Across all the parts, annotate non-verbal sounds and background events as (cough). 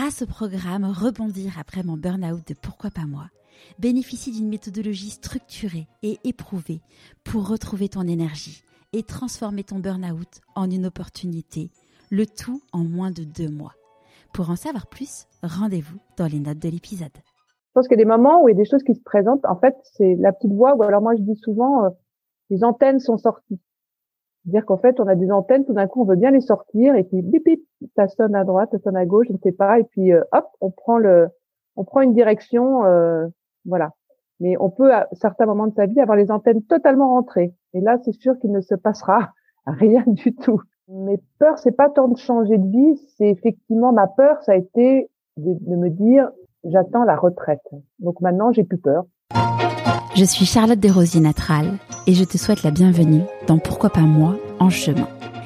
grâce au programme Rebondir après mon burn-out de Pourquoi pas moi, bénéficie d'une méthodologie structurée et éprouvée pour retrouver ton énergie et transformer ton burn-out en une opportunité, le tout en moins de deux mois. Pour en savoir plus, rendez-vous dans les notes de l'épisode. Je pense qu'il y a des moments où il y a des choses qui se présentent. En fait, c'est la petite voix, ou alors moi je dis souvent, euh, les antennes sont sorties. C'est-à-dire qu'en fait, on a des antennes, tout d'un coup, on veut bien les sortir, et puis bip bip, ça sonne à droite, ça sonne à gauche, je ne sais pas, et puis euh, hop, on prend le, on prend une direction, euh, voilà. Mais on peut à certains moments de sa vie avoir les antennes totalement rentrées, et là, c'est sûr qu'il ne se passera (laughs) rien du tout. Mes peurs, c'est pas tant de changer de vie, c'est effectivement ma peur, ça a été de, de me dire, j'attends la retraite. Donc maintenant, j'ai plus peur. Je suis Charlotte Desrosiers Natral et je te souhaite la bienvenue dans Pourquoi pas moi en chemin.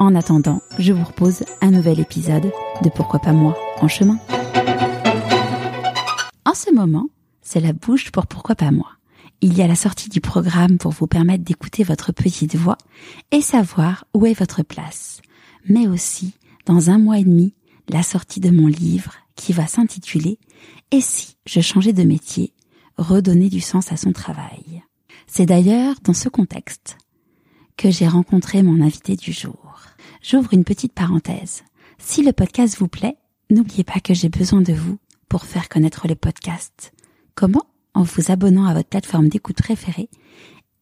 En attendant, je vous propose un nouvel épisode de Pourquoi pas moi en chemin. En ce moment, c'est la bouche pour Pourquoi pas moi. Il y a la sortie du programme pour vous permettre d'écouter votre petite voix et savoir où est votre place. Mais aussi, dans un mois et demi, la sortie de mon livre qui va s'intituler Et si je changeais de métier? Redonner du sens à son travail. C'est d'ailleurs dans ce contexte que j'ai rencontré mon invité du jour. J'ouvre une petite parenthèse. Si le podcast vous plaît, n'oubliez pas que j'ai besoin de vous pour faire connaître le podcast. Comment? En vous abonnant à votre plateforme d'écoute préférée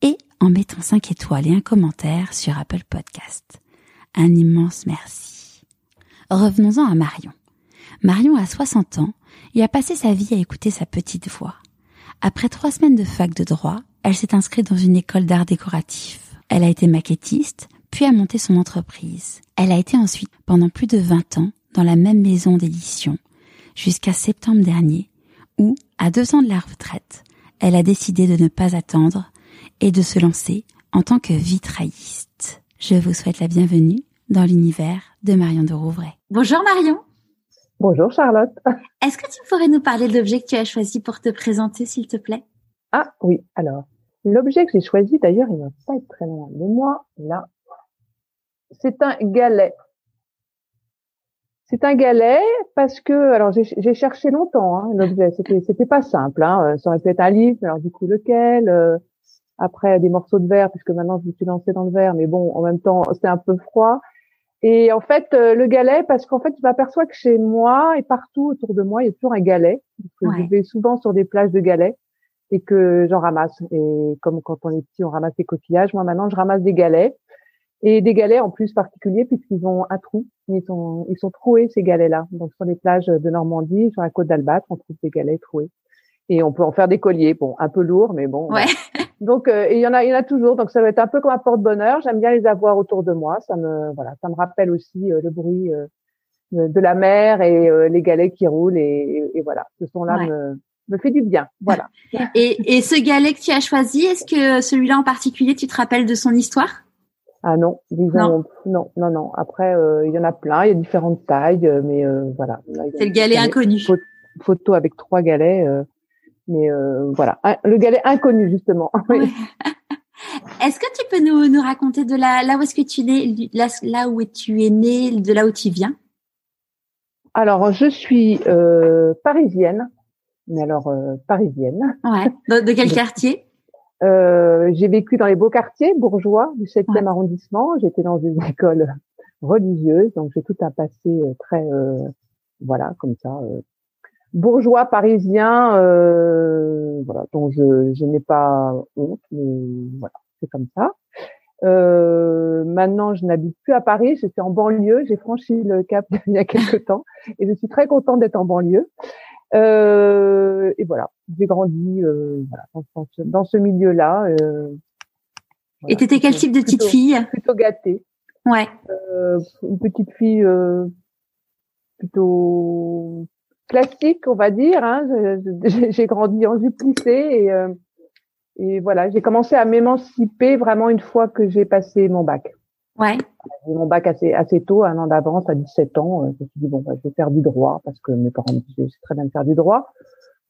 et en mettant 5 étoiles et un commentaire sur Apple Podcast. Un immense merci. Revenons-en à Marion. Marion a 60 ans et a passé sa vie à écouter sa petite voix. Après trois semaines de fac de droit, elle s'est inscrite dans une école d'art décoratif. Elle a été maquettiste, puis a monté son entreprise. Elle a été ensuite, pendant plus de 20 ans, dans la même maison d'édition, jusqu'à septembre dernier, où, à deux ans de la retraite, elle a décidé de ne pas attendre et de se lancer en tant que vitrailliste. Je vous souhaite la bienvenue dans l'univers de Marion de Rouvray. Bonjour Marion Bonjour Charlotte. (laughs) Est-ce que tu pourrais nous parler de l'objet que tu as choisi pour te présenter, s'il te plaît? Ah oui, alors, l'objet que j'ai choisi, d'ailleurs, il ne va pas être très loin de moi, là. C'est un galet. C'est un galet parce que, alors j'ai cherché longtemps hein, l'objet, c'était c'était pas simple. Hein. Ça aurait pu être un livre, alors du coup lequel euh, Après des morceaux de verre, puisque maintenant je me suis lancée dans le verre, mais bon, en même temps c'était un peu froid. Et en fait, euh, le galet, parce qu'en fait, je m'aperçois que chez moi et partout autour de moi, il y a toujours un galet. Parce que Je vais souvent sur des plages de galets et que j'en ramasse. Et comme quand on est petit, on ramasse des coquillages. Moi, maintenant, je ramasse des galets. Et des galets en plus particuliers puisqu'ils ont un trou. Ils sont, ils sont troués, ces galets-là. Donc, sur les plages de Normandie, sur la côte d'Albâtre, on trouve des galets troués. Et on peut en faire des colliers. Bon, un peu lourd, mais bon. Ouais. Donc euh, il y en a, il y en a toujours. Donc ça va être un peu comme un porte-bonheur. J'aime bien les avoir autour de moi. Ça me, voilà, ça me rappelle aussi euh, le bruit euh, de la mer et les galets qui roulent et, et, voilà, ce son-là me, me fait du bien. Voilà. et, et ce galet que tu as choisi, est-ce que celui-là en particulier, tu te rappelles de son histoire? Ah non, disons non, non, non. non. Après, il y en a plein. Il y a différentes tailles, mais voilà. C'est le galet inconnu. Photo avec trois galets. Mais euh, voilà, le galet inconnu justement. (laughs) Est-ce que tu peux nous, nous raconter de là, là où est-ce que tu es né, là, là, où tu es né, de là où tu viens? Alors, je suis euh, parisienne, mais alors euh, parisienne. Ouais. De, quel (laughs) quartier? Euh, J'ai vécu dans les beaux quartiers bourgeois du 7e arrondissement. J'étais dans une (laughs) école religieuse, donc j'ai tout un passé euh, très, voilà, comme ça, bourgeois parisien, euh, voilà, dont je, je n'ai pas honte, mais voilà, c'est comme ça. Euh, maintenant, je n'habite plus à Paris, je suis en banlieue, j'ai franchi le cap (laughs) il y a quelques temps, et je suis très contente d'être en banlieue. Euh, et voilà, j'ai grandi euh, voilà, dans, dans, ce milieu-là. Euh, voilà, et t'étais quel type de petite fille? Plutôt gâtée. Ouais. Euh, une petite fille euh, plutôt classique, on va dire. Hein. J'ai grandi en jupe et, euh, et voilà, j'ai commencé à m'émanciper vraiment une fois que j'ai passé mon bac. Ouais. J'ai mon bac assez assez tôt, un an d'avance, à 17 ans. Euh, je me suis dit bon, bah, je vais faire du droit parce que mes parents me disaient c'est très bien de faire du droit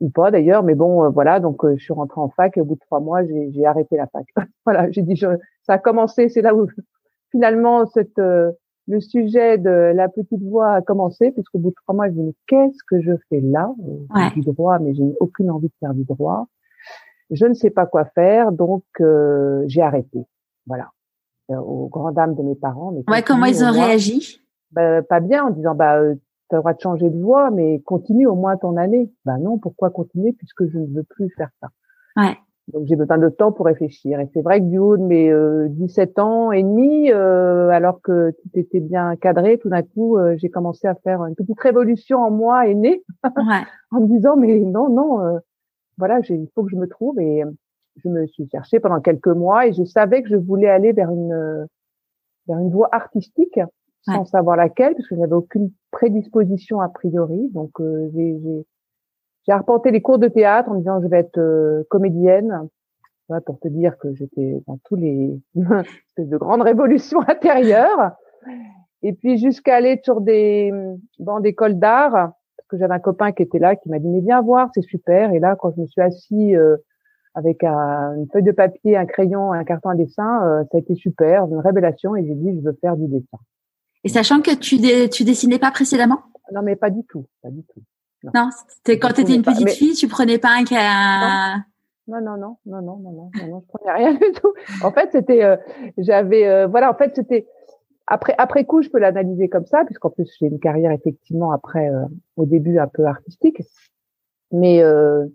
ou pas d'ailleurs, mais bon, euh, voilà. Donc je suis rentrée en fac et au bout de trois mois, j'ai arrêté la fac. (laughs) voilà, j'ai dit je, ça a commencé, c'est là où (laughs) finalement cette le sujet de la petite voix a commencé, puisqu'au bout de trois mois, je me dis, qu'est-ce que je fais là? Ouais. Du droit, mais j'ai aucune envie de faire du droit. Je ne sais pas quoi faire, donc euh, j'ai arrêté. Voilà. Euh, aux grandes dames de mes parents. Mais ouais, comment ils ont réagi? Bah, Pas bien, en disant, bah, euh, tu as le droit de changer de voix, mais continue au moins ton année. Bah non, pourquoi continuer puisque je ne veux plus faire ça? Ouais. Donc j'ai besoin de temps pour réfléchir. Et c'est vrai que du haut de mes euh, 17 ans et demi, euh, alors que tout était bien cadré, tout d'un coup, euh, j'ai commencé à faire une petite révolution en moi aînée, ouais. (laughs) en me disant mais non non, euh, voilà, il faut que je me trouve. Et je me suis cherchée pendant quelques mois et je savais que je voulais aller vers une vers une voie artistique, sans ouais. savoir laquelle, parce que je n'avais aucune prédisposition a priori. Donc j'ai j'ai arpenté les cours de théâtre en me disant je vais être euh, comédienne pour te dire que j'étais dans tous les (laughs) de grandes révolutions intérieures et puis jusqu'à aller sur des bancs d'école d'art parce que j'avais un copain qui était là qui m'a dit mais viens voir c'est super et là quand je me suis assis euh, avec un, une feuille de papier, un crayon, un carton à dessin. Euh, ça a été super, une révélation. Et j'ai dit, je veux faire du dessin. Et sachant que tu, dé, tu dessinais pas précédemment? Non, mais pas du tout, pas du tout. Non, c'était quand tu étais une petite fille, tu prenais pas un non. Non, non, non, non, non, non, non, non, je prenais rien du tout. En fait, c'était, euh, j'avais, euh, voilà, en fait, c'était après après coup, je peux l'analyser comme ça, puisqu'en plus j'ai une carrière effectivement après, euh, au début un peu artistique, mais euh,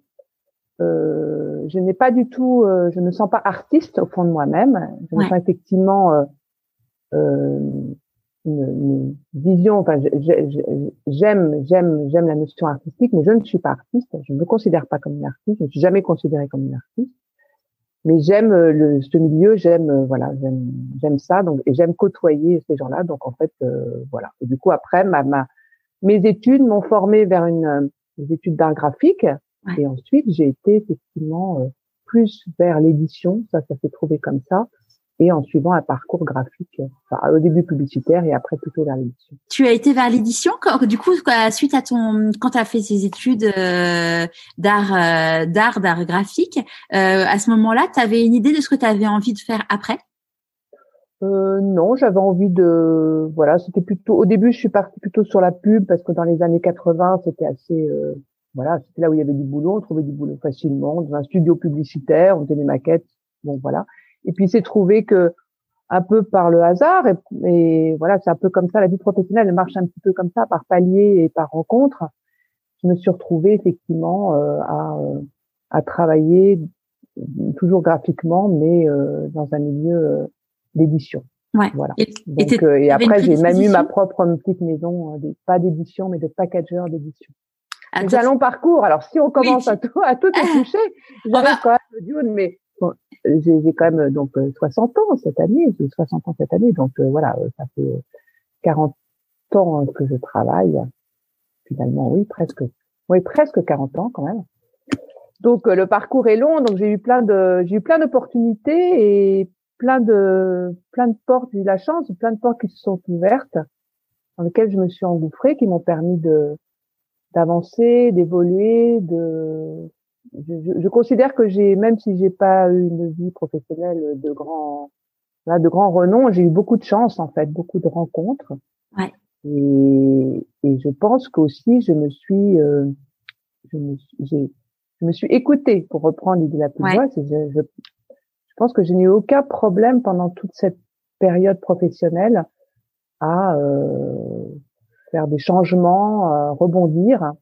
euh, je n'ai pas du tout, je ne me sens pas artiste au fond de moi-même. Je me sens effectivement une, vision. Enfin, j'aime, j'aime, j'aime la notion artistique, mais je ne suis pas artiste. Je ne me considère pas comme une artiste. Je ne suis jamais considérée comme une artiste. Mais j'aime euh, le, ce milieu, j'aime, euh, voilà, j'aime, j'aime ça. Donc, et j'aime côtoyer ces gens-là. Donc, en fait, euh, voilà. Et du coup, après, ma, ma mes études m'ont formé vers une des études d'art graphique. Et ensuite, j'ai été effectivement plus vers l'édition. Ça, ça s'est trouvé comme ça et en suivant un parcours graphique, enfin, au début publicitaire et après plutôt vers l'édition. Tu as été vers l'édition du coup suite à ton quand tu as fait ces études euh, d'art euh, d'art d'art graphique, euh, à ce moment-là, tu avais une idée de ce que tu avais envie de faire après? Euh, non, j'avais envie de voilà, c'était plutôt au début je suis partie plutôt sur la pub parce que dans les années 80, c'était assez euh, voilà, c'était là où il y avait du boulot, on trouvait du boulot facilement dans un studio publicitaire, on faisait des maquettes, bon voilà. Et puis c'est trouvé que un peu par le hasard et, voilà, c'est un peu comme ça la vie professionnelle, elle marche un petit peu comme ça par palier et par rencontre. Je me suis retrouvée effectivement euh, à, euh, à travailler toujours graphiquement, mais euh, dans un milieu euh, d'édition. Ouais. Voilà. Et, Donc, et, et après, j'ai même eu ma propre petite maison, pas d'édition, mais de packager d'édition. Un long parcours. Alors, si on commence à tout, à tout (laughs) toucher, j'arrive quand même au mais j'ai quand même donc 60 ans cette année, j'ai 60 ans cette année, donc euh, voilà, ça fait 40 ans que je travaille. Finalement, oui, presque, oui, presque 40 ans quand même. Donc euh, le parcours est long, donc j'ai eu plein de, j'ai eu plein d'opportunités et plein de, plein de portes. J'ai eu la chance, plein de portes qui se sont ouvertes, dans lesquelles je me suis engouffrée, qui m'ont permis de d'avancer, d'évoluer, de je, je, considère que j'ai, même si j'ai pas eu une vie professionnelle de grand, là, de grand renom, j'ai eu beaucoup de chance en fait, beaucoup de rencontres. Ouais. Et, et je pense qu'aussi je me suis, euh, je me j'ai, je me suis écoutée pour reprendre l'idée de la plus ouais. je, je, je, pense que je n'ai eu aucun problème pendant toute cette période professionnelle à euh, faire des changements, euh, rebondir.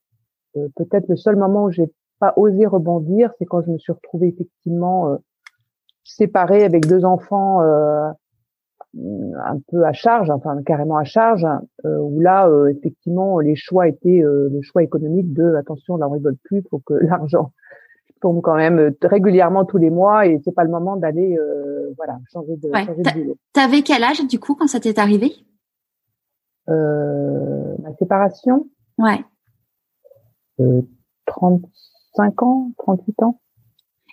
Euh, peut-être le seul moment où j'ai pas osé rebondir, c'est quand je me suis retrouvée effectivement euh, séparée avec deux enfants euh, un peu à charge, enfin carrément à charge, euh, où là euh, effectivement les choix étaient euh, le choix économique de attention, là on rigole plus, faut que (laughs) l'argent tombe quand même régulièrement tous les mois et c'est pas le moment d'aller voilà changer de, ouais. changer de boulot. T'avais quel âge du coup quand ça t'est arrivé? Ma séparation. Ouais. euh, 35 ans, 38 ans.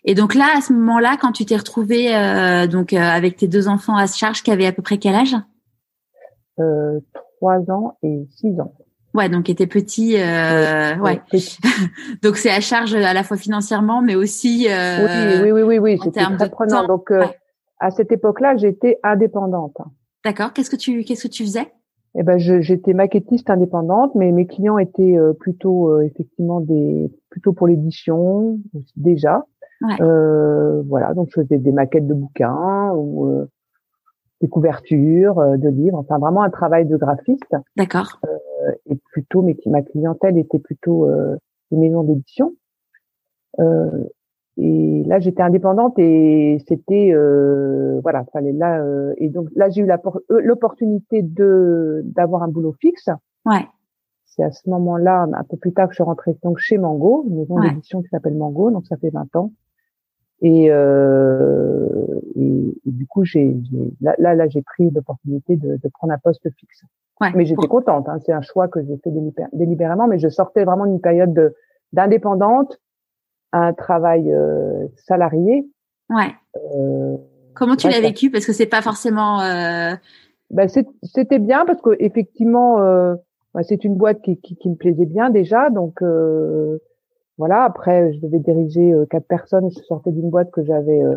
Et donc là, à ce moment-là, quand tu t'es retrouvée euh, donc euh, avec tes deux enfants à charge, qui avaient à peu près quel âge? Euh, 3 ans et 6 ans. Ouais, donc était petit. Euh, ouais. Petit. (laughs) donc c'est à charge à la fois financièrement, mais aussi. Euh, oui, oui, oui, oui, oui. C'était très prenant. Donc euh, à cette époque-là, j'étais indépendante. D'accord. Qu'est-ce que tu qu'est-ce que tu faisais? Eh ben, j'étais maquettiste indépendante, mais mes clients étaient euh, plutôt euh, effectivement des plutôt pour l'édition déjà. Ouais. Euh, voilà, donc je faisais des maquettes de bouquins ou euh, des couvertures euh, de livres, enfin vraiment un travail de graphiste. D'accord. Euh, et plutôt, mais ma clientèle était plutôt euh, des maisons d'édition. Euh, et là, j'étais indépendante et c'était voilà, fallait là et donc là j'ai eu l'opportunité de d'avoir un boulot fixe. Ouais. C'est à ce moment-là, un peu plus tard, que je suis rentrée donc chez Mango, une maison Ouais. d'édition qui s'appelle Mango, donc ça fait 20 ans. Et, euh, et, et du coup, j'ai là, là, là, j'ai pris l'opportunité de, de prendre un poste fixe. Ouais. Mais j'étais contente. Hein, c'est un choix que j'ai fait délibé- délibérément, mais je sortais vraiment d'une période de- d'indépendante à un travail euh, salarié. Ouais. Euh, Comment tu l'as vécu? Parce que c'est pas forcément. euh, ben c'était bien parce que effectivement, euh, ben, c'est une boîte qui, qui, qui me plaisait bien déjà. Donc euh, voilà. Après, je devais diriger euh, quatre personnes. Je sortais d'une boîte que j'avais euh,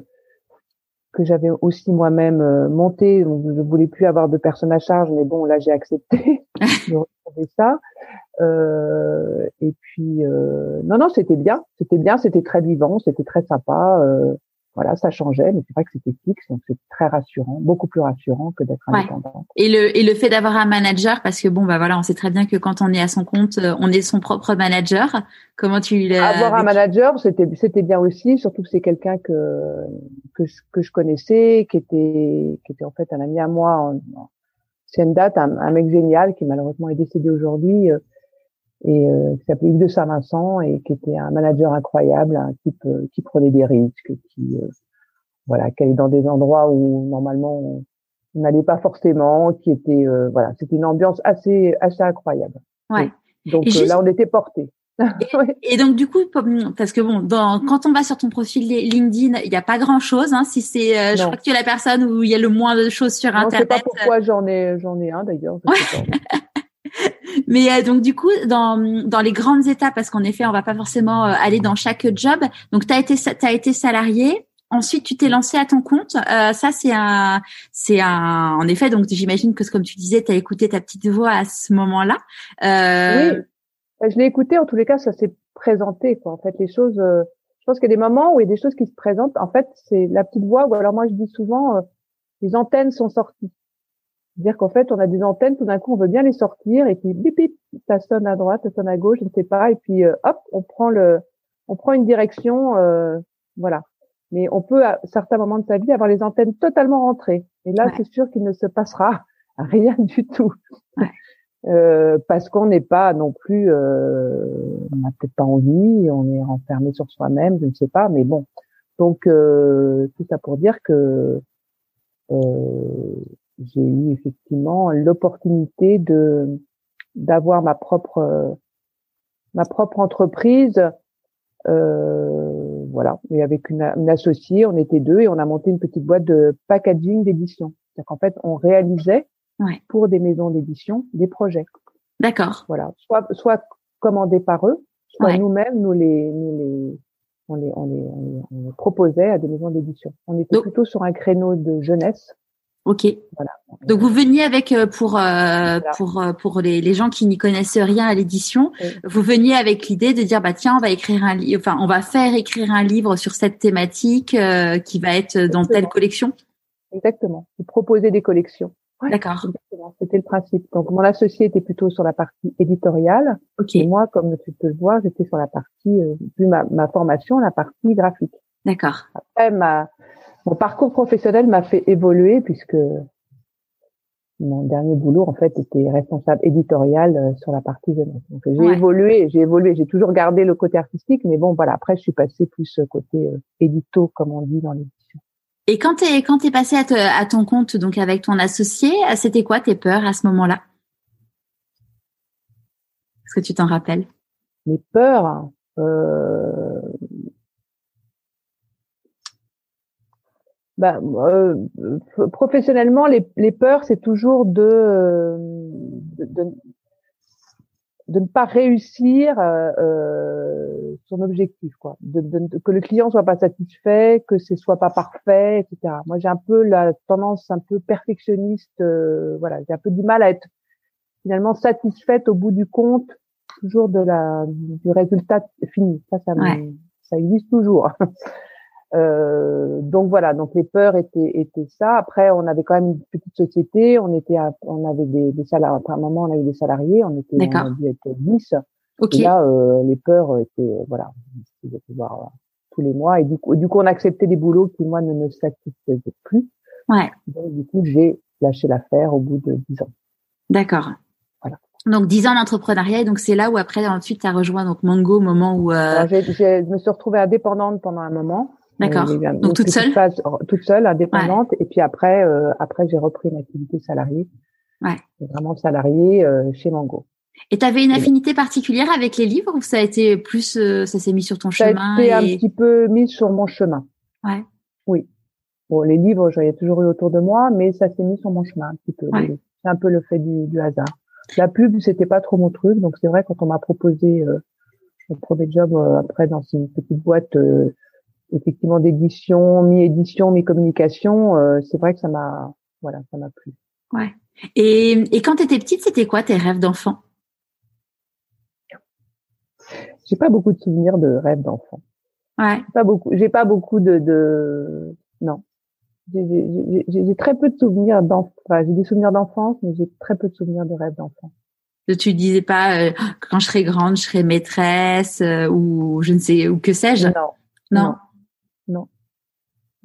que j'avais aussi moi-même euh, montée. Donc, je ne voulais plus avoir de personnes à charge, mais bon, là, j'ai accepté (laughs) de retrouver ça. Euh, et puis, euh, non, non, c'était bien. C'était bien. C'était très vivant. C'était très sympa. Euh, voilà, ça changeait, mais c'est vrai que c'était fixe, donc c'était très rassurant, beaucoup plus rassurant que d'être Ouais. indépendante. Et le et le fait d'avoir un manager, parce que bon bah voilà, on sait très bien que quand on est à son compte, euh, on est son propre manager. Comment tu l'as Avoir un manager, c'était c'était bien aussi, surtout que c'est quelqu'un que que je, que je connaissais, qui était qui était en fait un ami à moi en, en ancienne date, un, un mec génial qui malheureusement est décédé aujourd'hui euh, et euh, qui s'appelait Hugues de Saint-Vincent et qui était un manager incroyable, un type euh, qui prenait des risques, qui euh, voilà, qui allait dans des endroits où normalement on n'allait pas forcément, qui était euh, voilà, c'était une ambiance assez assez incroyable. Ouais. Donc Et euh, juste- là on était portés. (laughs) Ouais. Et donc du coup, parce que bon, dans, quand on va sur ton profil LinkedIn, il n'y a pas grand chose. Hein, si c'est, euh, je crois que tu es la personne où il y a le moins de choses sur Non, je sais Internet. pas pourquoi j'en ai j'en ai un d'ailleurs. sais pas. (laughs) Mais euh, donc du coup, dans, dans les grandes étapes, parce qu'en effet, on va pas forcément euh, aller dans chaque job. Donc tu as été été salarié. Ensuite, tu t'es lancé à ton compte. Euh, ça, c'est un, c'est un, en effet. Donc, j'imagine que comme tu disais, tu as écouté ta petite voix à ce moment-là. Euh, Oui, Euh, je l'ai écouté. En tous les cas, ça s'est présenté. Quoi. En fait, les choses. euh, je pense qu'il y a des moments où il y a des choses qui se présentent. En fait, c'est la petite voix. Ou alors moi, je dis souvent, euh, les antennes sont sorties. C'est-à-dire qu'en fait, on a des antennes. Tout d'un coup, on veut bien les sortir et puis bip bip, ça sonne à droite, ça sonne à gauche, je ne sais pas. Et puis euh, hop, on prend le, on prend une direction. euh, voilà. Mais on peut à certains moments de sa vie avoir les antennes totalement rentrées. Et là, Ouais. c'est sûr qu'il ne se passera (laughs) rien du tout. Ouais. (laughs) Euh, parce qu'on n'est pas non plus, euh, on n'a peut-être pas envie, on est renfermé sur soi-même, je ne sais pas, mais bon. Donc euh, tout ça pour dire que euh, j'ai eu effectivement l'opportunité de d'avoir ma propre ma propre entreprise, euh, voilà, et avec une, une associée, on était deux et on a monté une petite boîte de packaging d'édition. C'est-à-dire qu'en fait, on réalisait Ouais. pour des maisons d'édition des projets. D'accord. Voilà, soit soit commandés par eux, soit Ouais. nous-mêmes nous les nous les on les, on les on les on les proposait à des maisons d'édition. On était Donc- plutôt sur un créneau de jeunesse. Ok. Voilà. Donc vous veniez avec euh, pour euh, Voilà. pour euh, pour les, les gens qui n'y connaissent rien à l'édition, Oui. vous veniez avec l'idée de dire bah tiens on va écrire un livre, enfin on va faire écrire un livre sur cette thématique euh, qui va être dans telle collection? Exactement. Vous proposez des collections. Ouais. D'accord. C'était le principe. Donc mon associé était plutôt sur la partie éditoriale Ok. et moi, comme tu peux le voir, j'étais sur la partie, euh, vu ma, ma formation, la partie graphique. D'accord. Après, ma, mon parcours professionnel m'a fait évoluer puisque mon dernier boulot, en fait, était responsable éditorial euh, sur la partie jeunesse. Donc, j'ai Ouais. évolué, j'ai évolué, j'ai toujours gardé le côté artistique, mais bon, voilà, après, je suis passée plus euh, côté euh, édito, comme on dit dans l'édition. Et quand t'es quand t'es passé à, te- à ton compte donc avec ton associé, c'était quoi tes peurs à ce moment-là? Est-ce que tu t'en rappelles? Mes peurs, euh, bah, euh, professionnellement, les, les peurs, c'est toujours de, de, de, ne pas réussir euh, euh, son objectif, quoi. De, de, que le client soit pas satisfait, que ce soit pas parfait, etc. Moi, j'ai un peu la tendance un peu perfectionniste. Euh, voilà, j'ai un peu du mal à être finalement satisfaite au bout du compte, toujours de la du résultat fini. Ça, ça, ça existe toujours. (laughs) Euh, donc voilà, donc les peurs étaient, étaient ça. Après, on avait quand même une petite société, on était, on avait des, des salariés. À un moment, on avait des salariés, on était, on a dû être 10. Et là, euh, les peurs étaient, euh, voilà, de pouvoir euh, tous les mois. Et du coup, du coup, on acceptait des boulots qui moi ne me satisfaisaient plus. Ouais. Donc du coup, j'ai lâché l'affaire au bout de 10 ans. D'accord. Voilà. Donc 10 ans d'entrepreneuriat, donc c'est là où après ensuite tu as rejoint donc Mango au moment où. Euh... je me suis retrouvée indépendante pendant un moment. D'accord. Donc toute seule. Phase, toute seule, indépendante. Et puis après, euh, après j'ai repris une activité salariée. Ouais. Vraiment salariée euh, chez Mango. Et tu avais une affinité particulière avec les livres ou ça a été plus, euh, ça s'est mis sur ton chemin Ça a été un petit peu mis sur mon chemin. Ouais. Oui. Bon, les livres, j'en ai toujours eu autour de moi, mais ça s'est mis sur mon chemin un petit peu. Ouais. C'est un peu le fait du, du hasard. La pub, c'était pas trop mon truc, donc c'est vrai quand on m'a proposé euh, mon premier job euh, après dans une petite boîte euh, effectivement d'édition, mi-édition, mi-communication, euh, c'est vrai que ça m'a, voilà, ça m'a plu. Ouais. Et, et quand tu étais petite, c'était quoi tes rêves d'enfant? J'ai pas beaucoup de souvenirs de rêves d'enfant. Ouais. Pas beaucoup. J'ai pas beaucoup de, de... non. J'ai très peu de souvenirs d'enfance. Enfin, j'ai des souvenirs d'enfance, mais j'ai très peu de souvenirs de rêves d'enfant. Tu disais pas euh, quand je serai grande, je serai maîtresse euh, ou je ne sais ou que sais-je? Non. Non. Non.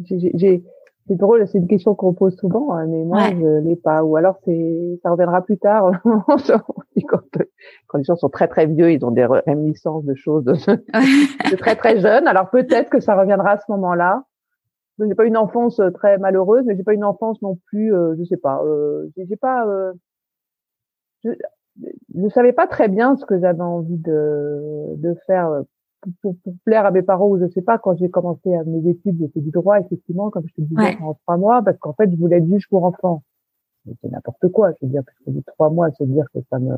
J'ai c'est drôle, c'est une question qu'on pose souvent, hein, mais moi Ouais. je l'ai pas. Ou alors c'est ça reviendra plus tard. (laughs) quand, quand les gens sont très très vieux, ils ont des réminiscences de choses de, (laughs) de très très jeunes. Alors peut-être que ça reviendra à ce moment-là. J'ai pas une enfance euh, très malheureuse, mais j'ai pas une enfance non plus, euh, je sais pas. Euh, j'ai j'ai pas, euh, je, je savais pas très bien ce que j'avais envie de de faire euh, pour, plaire à mes parents ou je sais pas. Quand j'ai commencé à mes études, fait du droit effectivement, comme je te disais Ouais. pendant trois mois, parce qu'en fait je voulais être juge pour enfants. C'est n'importe quoi, je veux dire, parce de trois mois, se dire que ça me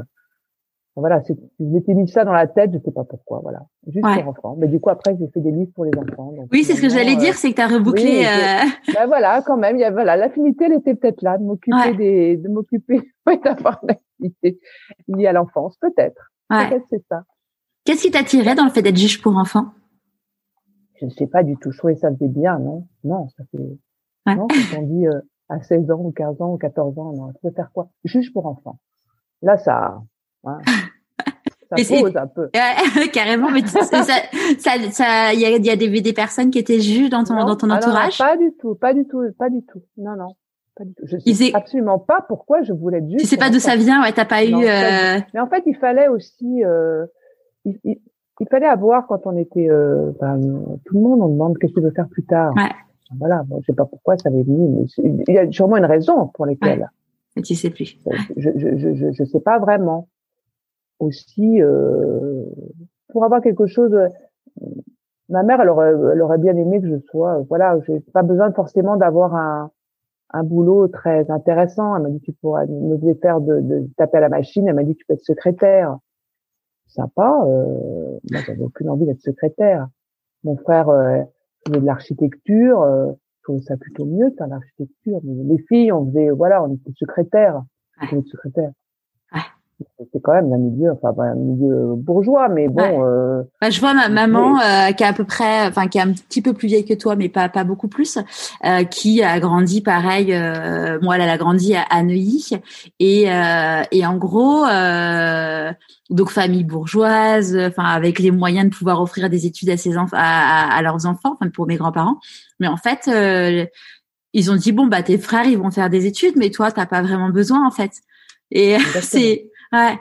voilà, je m'étais mis ça dans la tête, je sais pas pourquoi, voilà, juste Ouais. pour enfants. Mais du coup, après, j'ai fait des livres pour les enfants. donc Oui, c'est ce que j'allais euh, dire, c'est que tu as rebouclé. oui, euh, (laughs) ben voilà, quand même, il y a voilà, l'affinité, elle était peut-être là, de m'occuper Ouais. des, de m'occuper, (laughs) d'avoir une activité liée à l'enfance, peut-être. ouais. Peut-être c'est ça. Qu'est-ce qui t'attirait dans le fait d'être juge pour enfants? Je ne sais pas du tout. Je trouvais ça faisait bien, non? Non, ça fait, Ouais. non, quand on dit, euh, à 16 ans, ou 15 ans, ou 14 ans, non, tu veux faire quoi? Juge pour enfants. Là, ça, hein, (laughs) ça pose un peu. Ouais, (laughs) Carrément, mais tu- ça, ça, ça, il y a, y a des, des personnes qui étaient juges dans ton, Non, dans ton ah entourage? pas du tout, pas du tout, pas du tout. Non, non, pas du tout. Je sais absolument pas pourquoi je voulais être juge. Tu sais pas d'où ça vient, ouais, t'as pas Non, eu. euh, Mais en fait, il fallait aussi, euh, il, il- il fallait avoir quand on était, euh, ben, tout le monde, on demande qu'est-ce que tu veux faire plus tard. Ouais. Voilà, bon, je sais pas pourquoi ça avait venu, mais il y a sûrement une raison pour lesquelles. Tu sais plus. Je, je, je, je, je sais pas vraiment. Aussi, euh, pour avoir quelque chose, euh, ma mère, elle aurait, elle aurait bien aimé que je sois, euh, voilà, j'ai pas besoin forcément d'avoir un, un boulot très intéressant. Elle m'a dit tu pourras me faire de, de taper à la machine. Elle m'a dit tu peux être secrétaire. Sympa. Euh, moi, j'avais aucune envie d'être secrétaire. Mon frère euh, faisait de l'architecture. Euh, je trouvais ça plutôt mieux de faire l'architecture. Mais les filles, on faisait, voilà, on était secrétaire. On était secrétaire. C'était quand même un milieu, enfin un milieu bourgeois, mais bon. Ouais. Euh, Bah, je vois ma maman euh, qui est à peu près, enfin qui est un petit peu plus vieille que toi, mais pas pas beaucoup plus, euh, qui a grandi pareil. Euh, moi, elle, elle a grandi à, à Neuilly et euh, et en gros, euh, donc famille bourgeoise, enfin avec les moyens de pouvoir offrir des études à ses enfants, à, leurs enfants, enfin pour mes grands-parents. Mais en fait, euh, ils ont dit bon bah tes frères ils vont faire des études, mais toi t'as pas vraiment besoin en fait. Et (laughs) c'est ouais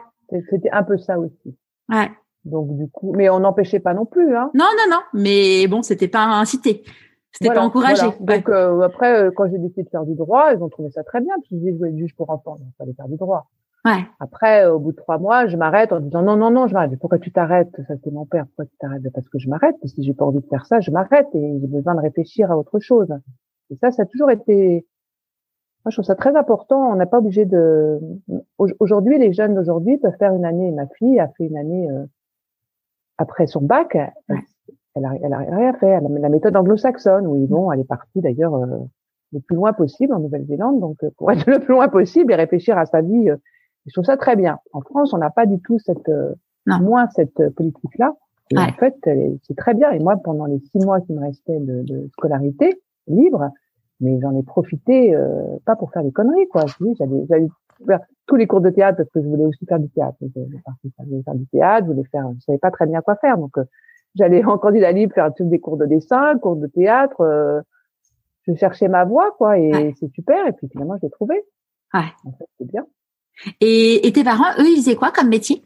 C'était un peu ça aussi. ouais. Donc du coup, mais on n'empêchait pas non plus, hein. Non, non, non. Mais bon, c'était pas incité. C'était Voilà, pas encouragé. voilà. Donc euh, après, euh, quand j'ai décidé de faire du droit, ils ont trouvé ça très bien. Puis ils disaient, je voulais être juge pour enfants, donc il fallait faire du droit. Ouais. Après, au bout de trois mois, je m'arrête en disant non, non, non, je m'arrête. Pourquoi tu t'arrêtes? Ça, c'est mon père. Pourquoi tu t'arrêtes? Parce que je m'arrête. Parce que si j'ai pas envie de faire ça, je m'arrête et j'ai besoin de réfléchir à autre chose. Et ça, ça a toujours été. Moi, je trouve ça très important. On n'a pas obligé de. Aujourd'hui, les jeunes d'aujourd'hui peuvent faire une année. Ma fille a fait une année euh, après son bac. Elle, a, elle a rien fait. Elle a la méthode anglo-saxonne où ils vont. Elle est partie d'ailleurs euh, le plus loin possible en Nouvelle-Zélande. Donc, euh, pour être (laughs) le plus loin possible et réfléchir à sa vie je trouve ça très bien. En France, on n'a pas du tout cette, euh, moins cette euh, politique-là. Et en fait, c'est très bien. Et moi, pendant les six mois qui me restaient de, de scolarité libre, mais j'en ai profité, euh, pas pour faire des conneries, quoi. J'allais, j'allais faire tous les cours de théâtre parce que je voulais aussi faire du théâtre. Je voulais faire du théâtre, je voulais faire, je savais pas très bien quoi faire. Donc, j'allais (laughs) en candidat libre faire tous des cours de dessin, cours de théâtre. je cherchais ma voie, quoi. Et c'est super. Et puis finalement, je l'ai trouvé. Ouais. En fait, c'est bien. Et, et, tes parents, eux, ils faisaient quoi comme métier?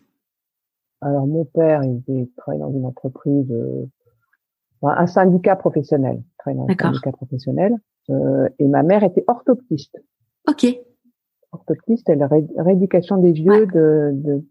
Alors mon père, il, travaillait dans une entreprise, euh, un syndicat professionnel, dans un syndicat professionnel. Euh, et ma mère était orthoptiste. Ok. Orthoptiste, elle ré, rééducation des yeux de, de,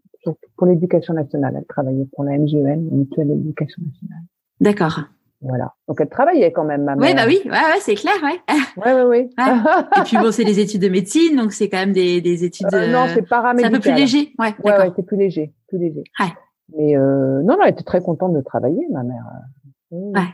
pour l'éducation nationale. Elle travaillait pour la MGN, Mutuelle d'éducation nationale. D'accord. Voilà. Donc elle travaillait quand même, ma mère. Oui, bah oui, ouais, ouais, c'est clair, (laughs) ouais. Ouais, ouais, ouais. Et puis bon, c'est des études de médecine, donc c'est quand même des, des études. Euh, non, c'est paramédical. C'est un peu plus léger, ouais. Ouais, ouais, c'est plus léger, plus léger. Ouais. Mais euh, non, non, elle était très contente de travailler, ma mère. Ouais.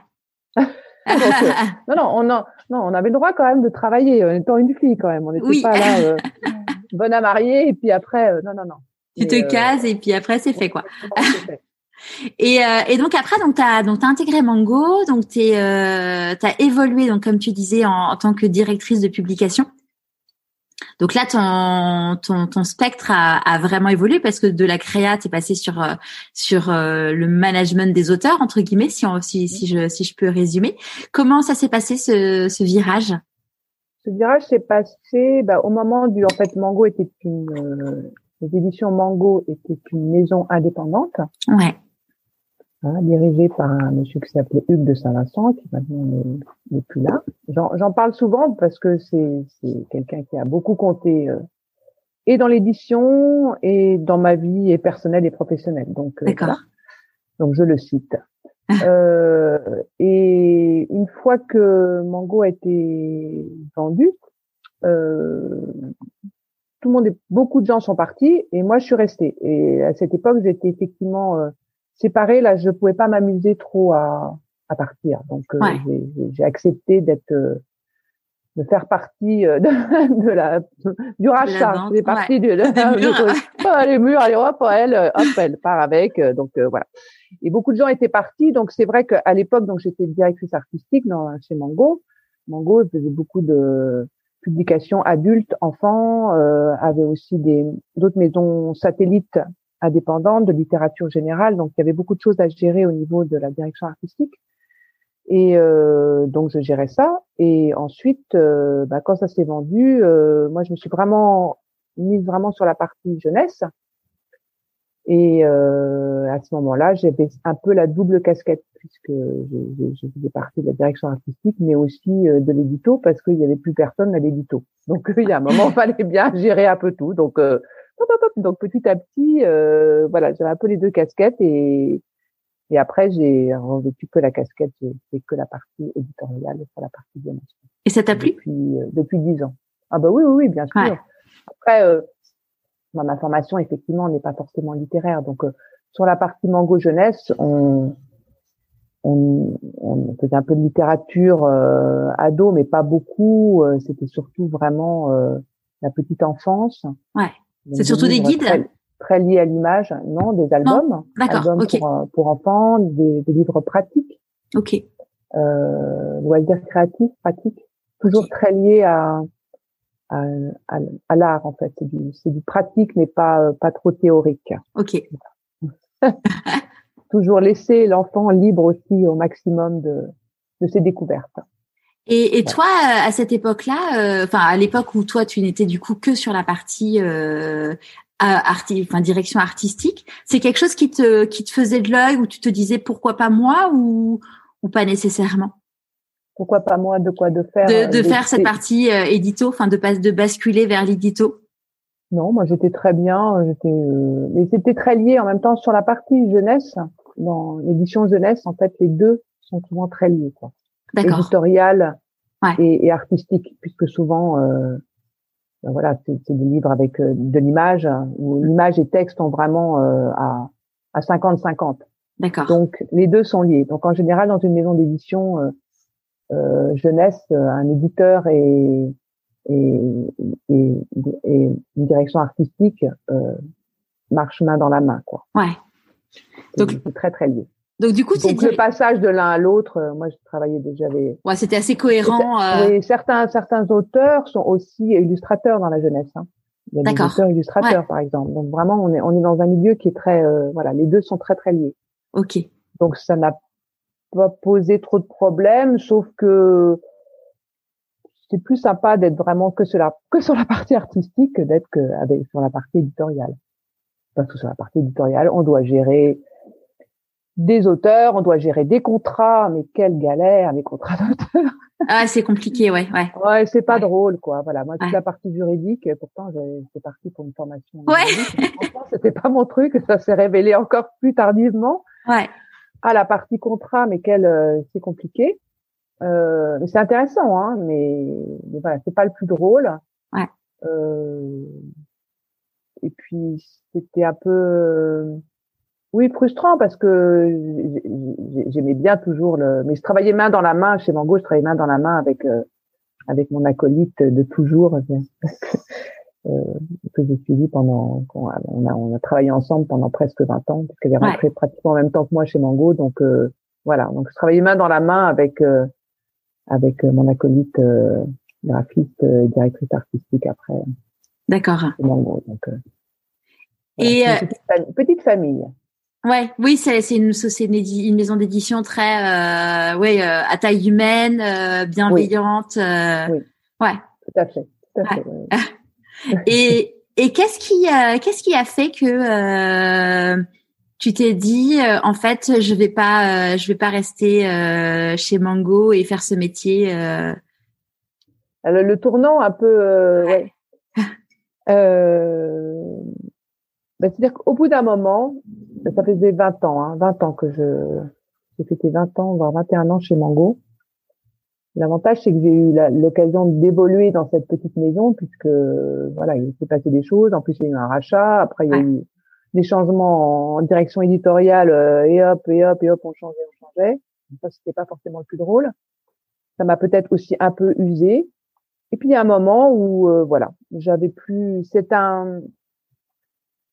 donc, euh, (laughs) non, non, on a, non, on avait le droit quand même de travailler, en étant une fille quand même. On n'était oui. pas là, euh, (laughs) bonne à marier, et puis après, euh, non, non, non. Tu te cases et puis après c'est fait quoi. (laughs) Et, euh, et, donc après, donc t'as donc as intégré Mango, donc t'es euh, t'as évolué donc comme tu disais en, en, tant que directrice de publication. Donc là, ton ton, ton spectre a, a, vraiment évolué parce que de la créa, t'es passé sur euh, sur euh, le management des auteurs entre guillemets, si on, si si je si je peux résumer. Comment ça s'est passé ce, ce virage? Ce virage s'est passé bah, au moment du en fait Mango était une euh, les éditions Mango étaient une maison indépendante. Ouais hein, dirigé par un monsieur qui s'appelait Hugues de Saint-Vincent, qui maintenant n'est plus là. J'en parle souvent parce que c'est quelqu'un qui a beaucoup compté euh, et dans l'édition et dans ma vie et personnelle et professionnelle. Donc, euh, voilà. donc je le cite. (laughs) euh, et une fois que Mango a été vendu, euh, tout le monde, beaucoup de gens sont partis et moi je suis restée. Et à cette époque, j'étais effectivement euh, séparée. Là, je pouvais pas m'amuser trop à, à partir. Donc, euh, ouais. j'ai accepté d'être, euh, de faire partie euh, (laughs) de, de la du rachat. C'est partie ouais. (laughs) de, de, les murs. Allez, hop, elle, hop, elle part avec. Donc voilà. Et beaucoup de gens étaient partis. Donc c'est vrai qu'à l'époque, donc j'étais directrice artistique dans, chez Mango. Mango faisait beaucoup de publications adultes, enfants, euh, avait aussi des d'autres maisons satellites indépendante de littérature générale, donc il y avait beaucoup de choses à gérer au niveau de la direction artistique. Et euh, donc je gérais ça. Et ensuite, euh, bah, quand ça s'est vendu, euh, moi je me suis vraiment mise vraiment sur la partie jeunesse. Et euh, à ce moment-là, j'avais un peu la double casquette puisque je, je, faisais partie de la direction artistique, mais aussi euh, de l'édito parce qu'il y avait plus personne à l'édito. Donc (laughs) il y a un moment, il fallait bien gérer un peu tout. Donc euh, donc petit à petit, euh, voilà, j'avais un peu les deux casquettes et et après j'ai revêtu que la casquette, j'ai fait que la partie éditoriale sur la partie jeunesse. Et ça t'a plu? Depuis euh, depuis dix ans. Ah bah oui oui oui bien sûr. Ouais. Après, euh, ma formation effectivement n'est pas forcément littéraire, donc euh, sur la partie mango jeunesse, on on, on faisait un peu de littérature euh, ado, mais pas beaucoup. Euh, C'était surtout vraiment la petite enfance. Ouais. C'est surtout des guides très, très liés à l'image, non, des albums, albums okay. pour, pour, enfants, des, des, livres pratiques. Ok. Euh, loisirs créatifs, pratiques, toujours okay. très liés à à, à, à l'art en fait. C'est du, du, pratique, mais pas pas trop théorique. Ok. (laughs) toujours laisser l'enfant libre aussi au maximum de de ses découvertes. Et, et, toi, à cette époque-là, enfin euh, à l'époque où toi tu n'étais du coup que sur la partie euh, arti enfin direction artistique, c'est quelque chose qui te qui te faisait de l'œil où tu te disais pourquoi pas moi ou ou pas nécessairement? Pourquoi pas moi? De quoi de faire De, de faire cette partie euh, édito, enfin de de basculer vers l'édito? Non, moi j'étais très bien. J'étais, mais c'était très lié en même temps sur la partie jeunesse. Dans l'édition jeunesse, en fait, les deux sont souvent très liés, quoi. Éditorial et, et, artistique, puisque souvent, euh, ben voilà, c'est des livres avec euh, de l'image où l'image et texte ont vraiment euh, à à 50-50. D'accord. Donc les deux sont liés. Donc en général, dans une maison d'édition euh, euh jeunesse, un éditeur et et, et, et une direction artistique euh, marchent main dans la main, quoi. Ouais. Donc c'est très très lié. Donc du coup, donc le passage de l'un à l'autre, euh, moi je travaillais déjà avec. Ouais, c'était assez cohérent. Euh... Oui, certains certains auteurs sont aussi illustrateurs dans la jeunesse. Hein. Il y a des auteurs illustrateurs par exemple. Donc vraiment, on est on est dans un milieu qui est très euh, voilà, les deux sont très très liés. Ok. Donc ça n'a pas posé trop de problèmes, sauf que c'est plus sympa d'être vraiment que sur la que sur la partie artistique que d'être que avec sur la partie éditoriale. Parce que sur la partie éditoriale, on doit gérer des auteurs, on doit gérer des contrats, mais quelle galère les contrats (laughs) d'auteurs. Ah, c'est compliqué, ouais, ouais. Ouais, c'est pas drôle, quoi. Voilà, moi toute la partie juridique, pourtant j'étais partie pour une formation. Ouais. C'était pas mon truc, ça s'est révélé encore plus tardivement. Ouais. Ah, la partie contrat, mais quelle, euh, c'est compliqué. Euh, c'est intéressant, hein, mais, mais voilà, c'est pas le plus drôle. Ouais. Euh, et puis c'était un peu oui, frustrant parce que j'aimais bien toujours le. Mais je travaillais main dans la main chez Mango. Je travaillais main dans la main avec euh, avec mon acolyte de toujours (laughs) euh, que j'ai suivi pendant. On a, on a travaillé ensemble pendant presque 20 ans parce qu'elle est rentrée pratiquement en même temps que moi chez Mango. Donc euh, voilà. Donc je travaillais main dans la main avec euh, avec mon acolyte graphiste, directrice artistique après. D'accord. Mango. Donc. Et petite, petite famille. Ouais, oui, c'est une, une, une, maison d'édition très euh, ouais euh, à taille humaine, euh, bienveillante. Euh, oui. Ouais. Tout à fait. Tout à fait (laughs) et et qu'est-ce qui a qu'est-ce qui a fait que tu t'es dit en fait je vais pas je vais pas rester chez Mango et faire ce métier. Alors, le tournant un peu ouais. (laughs) Bah, c'est-à-dire qu'au bout d'un moment, ça faisait 20 ans, hein, 20 ans que je, j'ai fait 20 ans, voire 21 ans chez Mango. L'avantage, c'est que j'ai eu l'occasion d'évoluer dans cette petite maison, puisque voilà, il s'est passé des choses. En plus, il y a eu un rachat. Après, il y a eu des changements en direction éditoriale, euh, et hop, et hop, et hop, on changeait, on changeait. Ça, c'était pas forcément le plus drôle. Ça m'a peut-être aussi un peu usé. Et puis, il y a un moment où, euh, voilà, j'avais plus. C'est un,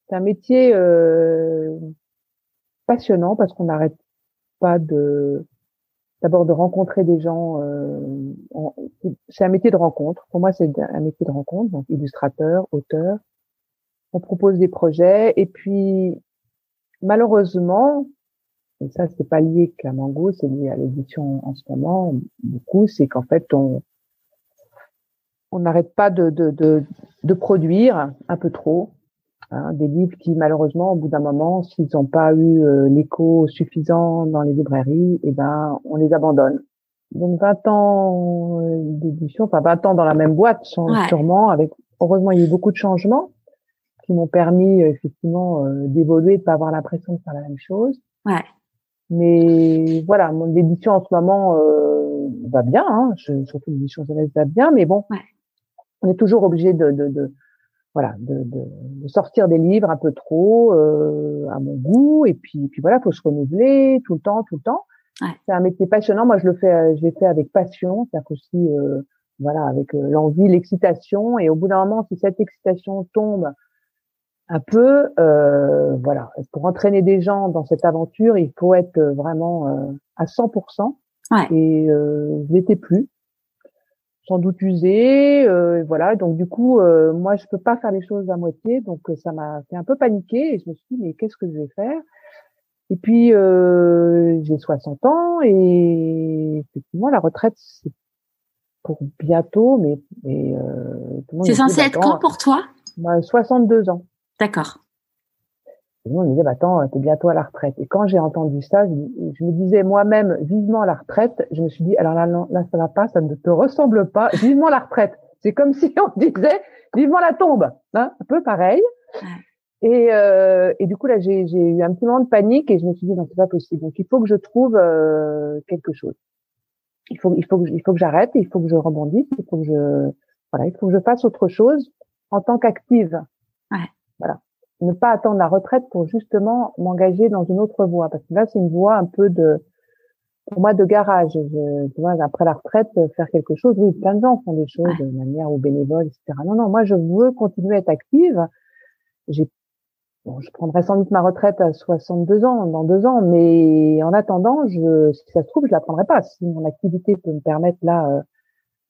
c'est un métier euh, passionnant parce qu'on n'arrête pas de d'abord de rencontrer des gens. Euh, c'est un métier de rencontre. Pour moi, c'est un métier de rencontre, donc illustrateur, auteur. On propose des projets et puis malheureusement, et ça c'est pas lié qu'à Mango, c'est lié à l'édition en ce moment beaucoup, c'est qu'en fait on on n'arrête pas de, de, de, de produire un peu trop Hein, des livres qui, malheureusement, au bout d'un moment, s'ils n'ont pas eu euh, l'écho suffisant dans les librairies, eh ben, on les abandonne. Donc 20 ans euh, d'édition, enfin 20 ans dans la même boîte, sûrement. Avec heureusement, il y a eu beaucoup de changements qui m'ont permis euh, effectivement d'évoluer, de pas avoir l'impression de faire la même chose. Ouais. Mais voilà, mon édition en ce moment va bien, hein, je, surtout l'édition jeunesse va bien, mais bon, on est toujours obligé de, de, de voilà, de, de, de, sortir des livres un peu trop euh, à mon goût, et puis, puis voilà, faut se renouveler tout le temps, tout le temps. Ouais. C'est un métier passionnant. Moi, je le fais, je l'ai fait avec passion, c'est-à-dire aussi, euh, voilà, avec euh, l'envie, l'excitation, et au bout d'un moment, si cette excitation tombe un peu, euh, voilà, pour entraîner des gens dans cette aventure, il faut être vraiment euh, à 100%. Ouais. Et euh, je l'étais plus sans doute usé, euh, voilà. Donc du coup, euh, moi, je peux pas faire les choses à moitié, donc euh, ça m'a fait un peu paniquer et je me suis dit mais qu'est-ce que je vais faire? Et puis j'ai 60 ans et effectivement la retraite c'est pour bientôt, mais, mais c'est censé être quand pour toi? 62 bah, ans. D'accord. Et nous, on disait, bah, attends, t'es bientôt à la retraite. Et quand j'ai entendu ça, je, me disais moi-même, vivement la retraite. Je me suis dit, alors là, là, ça va pas, ça ne te ressemble pas. Vivement la retraite. C'est comme si (laughs) on disait vivement la tombe, hein, un peu pareil. Et, euh, et du coup là, j'ai eu un petit moment de panique et je me suis dit non, c'est pas possible. Donc il faut que je trouve euh, quelque chose. Il faut, il faut que, il faut que j'arrête, il faut que je rebondisse, il faut que je, voilà, il faut que je fasse autre chose en tant qu'active. Ouais. Voilà. Ne pas attendre la retraite pour justement m'engager dans une autre voie, parce que là c'est une voie un peu de, pour moi, de garage. Je, tu vois, après la retraite, faire quelque chose. Oui, plein de gens font des choses de manière ou bénévole, etc. Non, non, moi je veux continuer à être active. J'ai Bon, je prendrai sans doute ma retraite à 62 ans, dans deux ans, mais en attendant, je, si ça se trouve, je la prendrai pas. Si mon activité peut me permettre là, euh,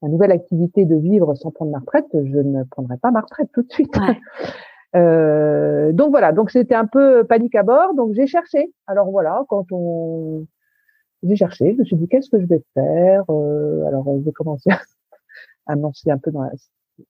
la nouvelle activité de vivre sans prendre ma retraite, je ne prendrai pas ma retraite tout de suite. (laughs) euh, donc voilà, donc c'était un peu panique à bord, donc j'ai cherché. Alors voilà, quand on, j'ai cherché, je me suis dit qu'est-ce que je vais faire? Euh, alors j'ai commencé à, à me lancer un peu dans la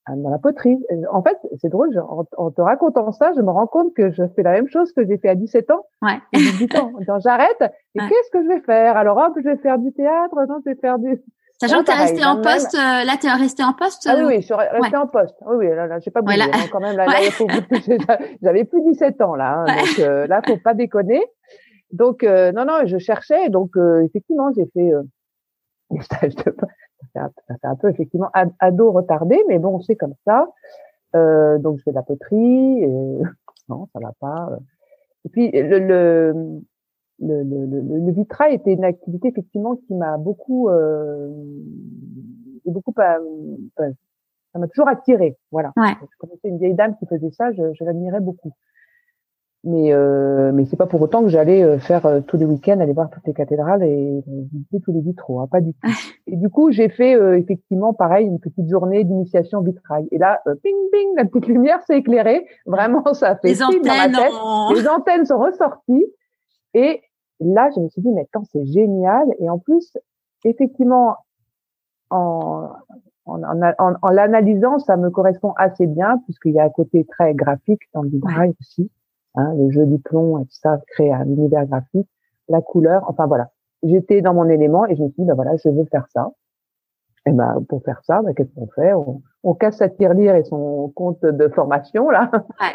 dans la poterie. En fait, c'est drôle, en, te racontant ça, je me rends compte que je fais la même chose que j'ai fait à 17 ans. Ouais. 18 ans. j'arrête, et qu'est-ce que je vais faire? Alors, hop, je vais faire du théâtre, non, je vais faire du... Sachant que tu es resté en poste, euh, là, tu es resté en poste Ah oui, oui, je suis resté en poste. Oui, oui, là, là j'ai pas bougé. Ouais, hein, quand même, là, là (laughs) j'avais plus 17 ans, là. Hein, donc, euh, là, faut pas déconner. Donc, euh, non, non, je cherchais. Donc, euh, effectivement, j'ai fait euh, des stages de ça fait un peu effectivement ado retardé, mais bon, c'est comme ça. Euh, donc je fais de la poterie, et (laughs) non, ça va pas. Et puis le, le, le, le, le vitrail était une activité effectivement qui m'a beaucoup, euh, beaucoup, euh, ça m'a toujours attiré. Voilà. Ouais. Je connaissais une vieille dame qui faisait ça, je, je l'admirais beaucoup mais euh, mais c'est pas pour autant que j'allais euh, faire euh, tous les week-ends aller voir toutes les cathédrales et visiter tous les vitraux, hein, pas du tout. et du coup, j'ai fait euh, effectivement pareil une petite journée d'initiation vitrail. Et là, ping ping, la petite lumière s'est éclairée. Vraiment, ça a fait les antennes, dans ma tête. Les antennes sont ressorties et là, je me suis dit mais attends, c'est génial. Et en plus, effectivement, en en, en, en l'analysant, ça me correspond assez bien puisqu'il y a un côté très graphique dans le vitrail aussi. Hein, le jeu du plomb et tout ça crée un univers graphique, la couleur, enfin voilà. J'étais dans mon élément et je me suis dit, ben voilà, je veux faire ça. Et ben pour faire ça, ben, qu'est-ce qu'on fait? On, on, casse sa tirelire et son compte de formation là,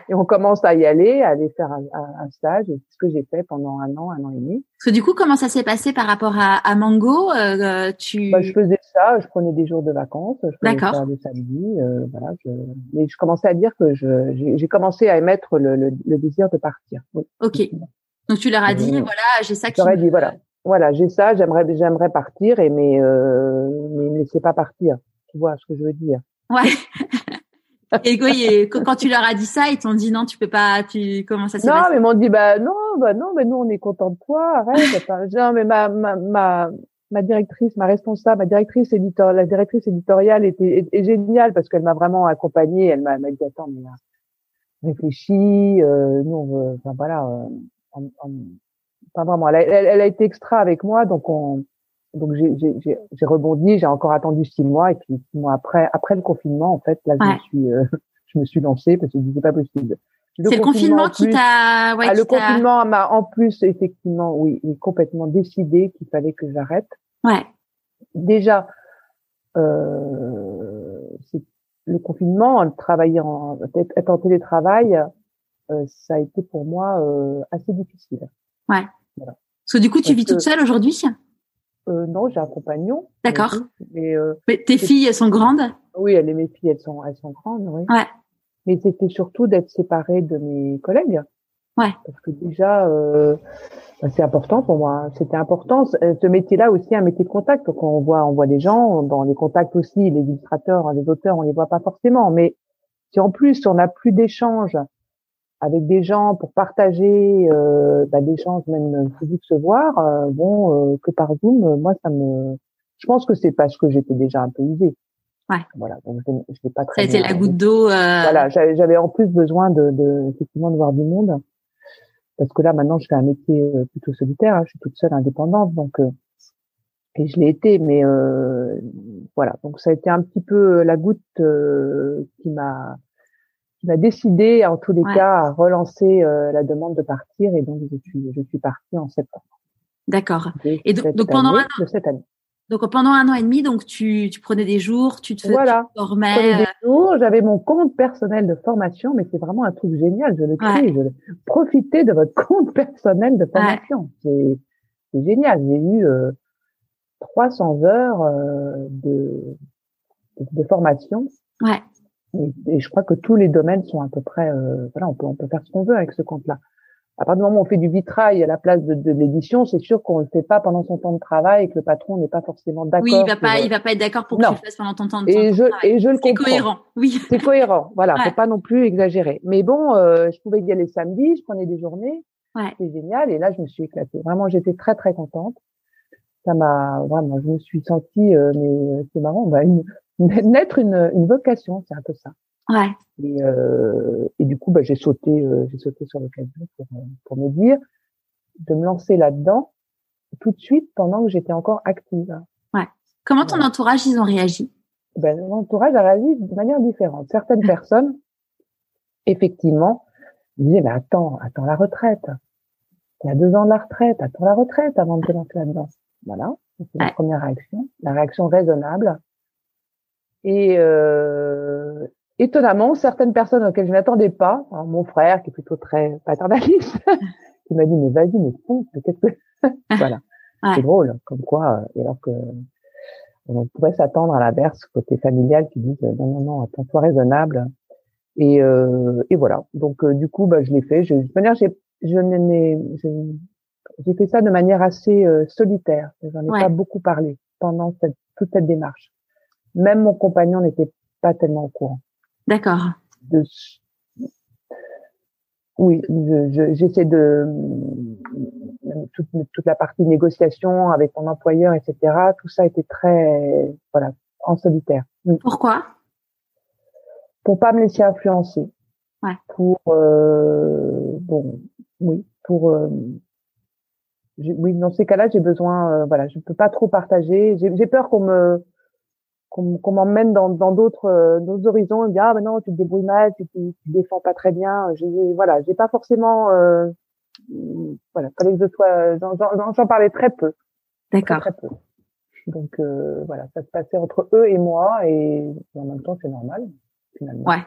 et on commence à y aller, à aller faire un, un stage. C'est ce que j'ai fait pendant un an, un an et demi. Parce que du coup, comment ça s'est passé par rapport à, à Mango? Euh, Tu bah, je faisais ça, je prenais des jours de vacances, je faisais ça le samedi, euh, voilà. Je... Mais je commençais à dire que je j'ai commencé à émettre le, le, le, désir de partir. Oui. Ok. Donc tu leur as dit, voilà, j'ai ça qui. Ai dit, voilà voilà, j'ai ça, j'aimerais j'aimerais partir et mais euh, mais ne laissez pas partir. Tu vois ce que je veux dire? Ouais. (laughs) et, et quand tu leur as dit ça, ils t'ont dit non, tu peux pas, tu comment ça s'est Non, mais ils m'ont dit bah non, bah non, mais nous on est contents de toi, arrête. (laughs) non, mais ma ma ma ma directrice, ma responsable, ma directrice éditoriale, la directrice éditoriale était est, géniale parce qu'elle m'a vraiment accompagnée. Elle m'a dit attends mais réfléchis, euh, nous on veut, enfin voilà, euh, pas vraiment. Elle a, elle, a, été extra avec moi, donc on, donc j'ai rebondi, j'ai encore attendu six mois et puis six mois après, après le confinement, en fait, là je me suis, euh, (laughs) je me suis lancée parce que c'était pas possible. C'est le confinement qui t'a, ouais, ah, le confinement m'a en plus effectivement, oui, complètement décidé qu'il fallait que j'arrête. Ouais. Déjà, euh, le confinement, travailler en, être en télétravail, euh, ça a été pour moi euh, assez difficile. Ouais. Parce que du coup, tu vis toute seule aujourd'hui euh, Non, j'ai un compagnon. D'accord. Mais, euh, mais tes filles, elles sont grandes Oui, elles, mes filles, elles sont, elles sont grandes, oui. Ouais. Mais c'était surtout d'être séparée de mes collègues. Ouais. Parce que déjà, euh, bah, c'est important pour moi. C'était important. Ce métier-là aussi, un métier de contact. Donc on voit, on voit des gens dans les contacts aussi. Les illustrateurs, les auteurs, on les voit pas forcément. Mais si en plus on n'a plus d'échanges avec des gens pour partager euh, bah, des gens même physiques se voir euh, bon euh, que par Zoom. Euh, moi ça me je pense que c'est parce que j'étais déjà un peu usée. Ouais. Voilà donc je, je pas très ça a été la goutte d'eau euh... voilà j'avais en plus besoin de, de, effectivement de voir du monde. Parce que là maintenant je fais un métier euh, plutôt solitaire hein, je suis toute seule indépendante donc et je l'ai été mais voilà. Donc ça a été un petit peu la goutte qui m'a qui m'a décidé, en tous les cas, à relancer euh, la demande de partir. Et donc, je suis, je suis partie en septembre. D'accord. Et donc, donc pendant un an, de cette année. Donc pendant un an et demi, donc tu, tu prenais des jours, tu te, voilà. tu formais. Des jours, j'avais mon compte personnel de formation, mais c'est vraiment un truc génial. Je le crée. Je Profitez de votre (laughs) compte personnel de formation. C'est génial. J'ai eu euh, 300 heures euh, de, de, formation. Ouais. Et, je crois que tous les domaines sont à peu près, euh, voilà, on peut, on peut faire ce qu'on veut avec ce compte-là. À partir du moment où on fait du vitrail à la place de, de l'édition, c'est sûr qu'on ne le fait pas pendant son temps de travail et que le patron n'est pas forcément d'accord. Oui, il va pas, il va pas être d'accord pour que tu le fasses pendant ton temps de, et je, Et je le comprends. C'est cohérent, oui. C'est cohérent, voilà, faut pas non plus exagérer. Mais bon, euh, je pouvais y aller samedi, je prenais des journées, ouais. c'est génial. Et là, je me suis éclatée. Vraiment, j'étais très très contente. Ça m'a vraiment, je me suis sentie, euh, mais euh, c'est marrant, bah, une, naître une, une vocation, c'est un peu ça. Ouais. Et, euh, et du coup, bah, j'ai sauté, euh, j'ai sauté sur l'occasion pour, euh, pour me dire de me lancer là-dedans tout de suite pendant que j'étais encore active. Ouais. Comment ton entourage ils ont réagi? Ben, Mon entourage a réagi de manière différente. Certaines (laughs) personnes, effectivement, disaient mais attends, attends la retraite. Il y a deux ans de la retraite, attends la retraite avant de te lancer là-dedans. Voilà, c'est la première réaction, la réaction raisonnable. Et, euh, étonnamment, certaines personnes auxquelles je m'attendais pas, hein, mon frère qui est plutôt très paternaliste, (laughs) qui m'a dit mais vas-y mais fonce, qu'est-ce que (laughs) voilà, c'est drôle, comme quoi, euh, alors que on pourrait s'attendre à l'inverse côté familial qui disent non non non attends-toi raisonnable et euh, et voilà. Donc euh, du coup bah je l'ai fait. Je, de manière j'ai je n'ai j'ai fait ça de manière assez euh, solitaire. J'en ai pas beaucoup parlé pendant cette, toute cette démarche même mon compagnon n'était pas tellement au courant D'accord. De... Oui, j'essaie de toute, toute, la partie négociation avec mon employeur, etc. Tout ça était très voilà en solitaire. Pourquoi? Pour pas me laisser influencer. Ouais. Pour euh, bon, oui, pour euh, oui, dans ces cas-là, j'ai besoin, euh, voilà, je peux pas trop partager. J'ai peur qu'on me qu'on m'emmène dans d'autres euh, d'autres horizons et me dire ah ben non tu te débrouilles mal tu, tu, tu défends pas très bien. Je voilà j'ai pas forcément euh, voilà fallait que je sois j'en parlais très peu. D'accord. Très, peu. Donc euh, voilà ça se passait entre eux et moi et, en même temps c'est normal finalement. Ouais.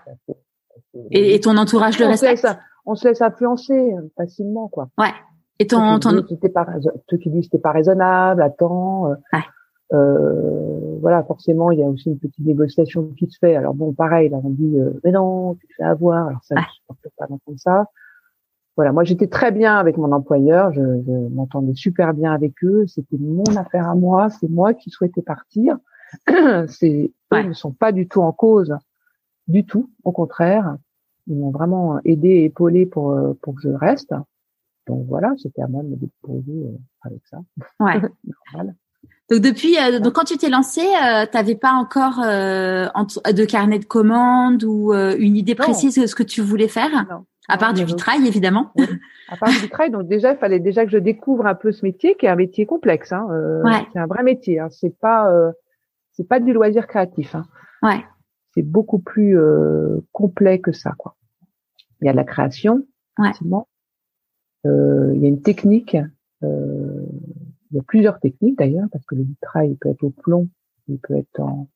Et, ton entourage le respecte? on se laisse influencer facilement quoi. Ouais. Et ton ton pas ceux qui disent c'était pas raisonnable attends euh, ouais euh, voilà, forcément, il y a aussi une petite négociation qui se fait. Alors bon, pareil, là, on dit, euh, mais non, tu te fais avoir. Alors ça, je supporte pas d'entendre ça. Voilà, moi, j'étais très bien avec mon employeur. Je, je m'entendais super bien avec eux. C'était mon affaire à moi. C'est moi qui souhaitais partir. (clears throat) c'est eux ne sont pas du tout en cause, du tout. Au contraire, ils m'ont vraiment aidé et épaulé pour euh, pour que je reste. Donc voilà, c'était à moi de me déposer euh, avec ça. Ouais. (laughs) Normal. Donc depuis, euh, donc quand tu t'es lancé, euh, tu n'avais pas encore euh, de carnet de commandes ou euh, une idée précise de ce que tu voulais faire, non. à part du vitrail évidemment. À part du vitrail, donc déjà il fallait déjà que je découvre un peu ce métier, qui est un métier complexe. Hein, ouais. C'est un vrai métier. Hein, c'est pas c'est pas du loisir créatif. Hein. Ouais. C'est beaucoup plus complet que ça, quoi. Il y a de la création, ouais. il y a une technique. Euh, il y a plusieurs techniques d'ailleurs, parce que le vitrail peut être au plomb, il peut être en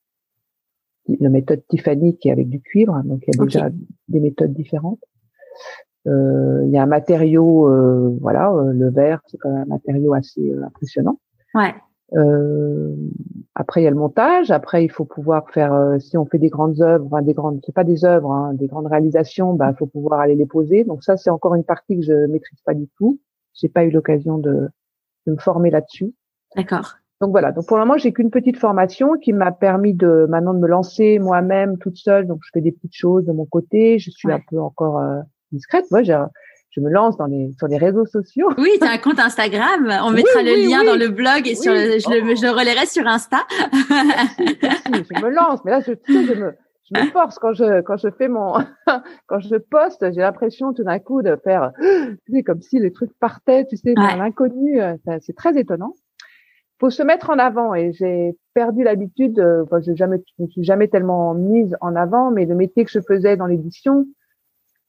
la méthode Tiffany qui est avec du cuivre, donc il y a déjà des méthodes différentes. Euh, il y a un matériau, euh, voilà, euh, le verre, c'est quand même un matériau assez euh, impressionnant. Ouais. Euh, après il y a le montage. Après il faut pouvoir faire, si on fait des grandes œuvres, enfin, des grandes, c'est pas des œuvres, hein, des grandes réalisations, bah il faut pouvoir aller les poser. Donc ça c'est encore une partie que je maîtrise pas du tout. J'ai pas eu l'occasion de de me former là-dessus. D'accord. Donc voilà. Donc pour le moment, j'ai qu'une petite formation qui m'a permis de maintenant de me lancer moi-même toute seule. Donc je fais des petites choses de mon côté. Je suis un peu encore euh, discrète. Moi, je, je me lance dans les sur les réseaux sociaux. Oui, tu as un compte Instagram. (laughs) On mettra le lien dans le blog et sur je, le, je le relayerai sur Insta. je me lance, mais là je, je me je me force quand je quand je fais mon (laughs) quand je poste, j'ai l'impression tout d'un coup de faire (gasps) tu sais, comme si les trucs partaient, tu sais, dans l'inconnu. Euh, c'est très étonnant. Faut se mettre en avant et j'ai perdu l'habitude. Enfin, je jamais, je me suis jamais tellement mise en avant, mais le métier que je faisais dans l'édition,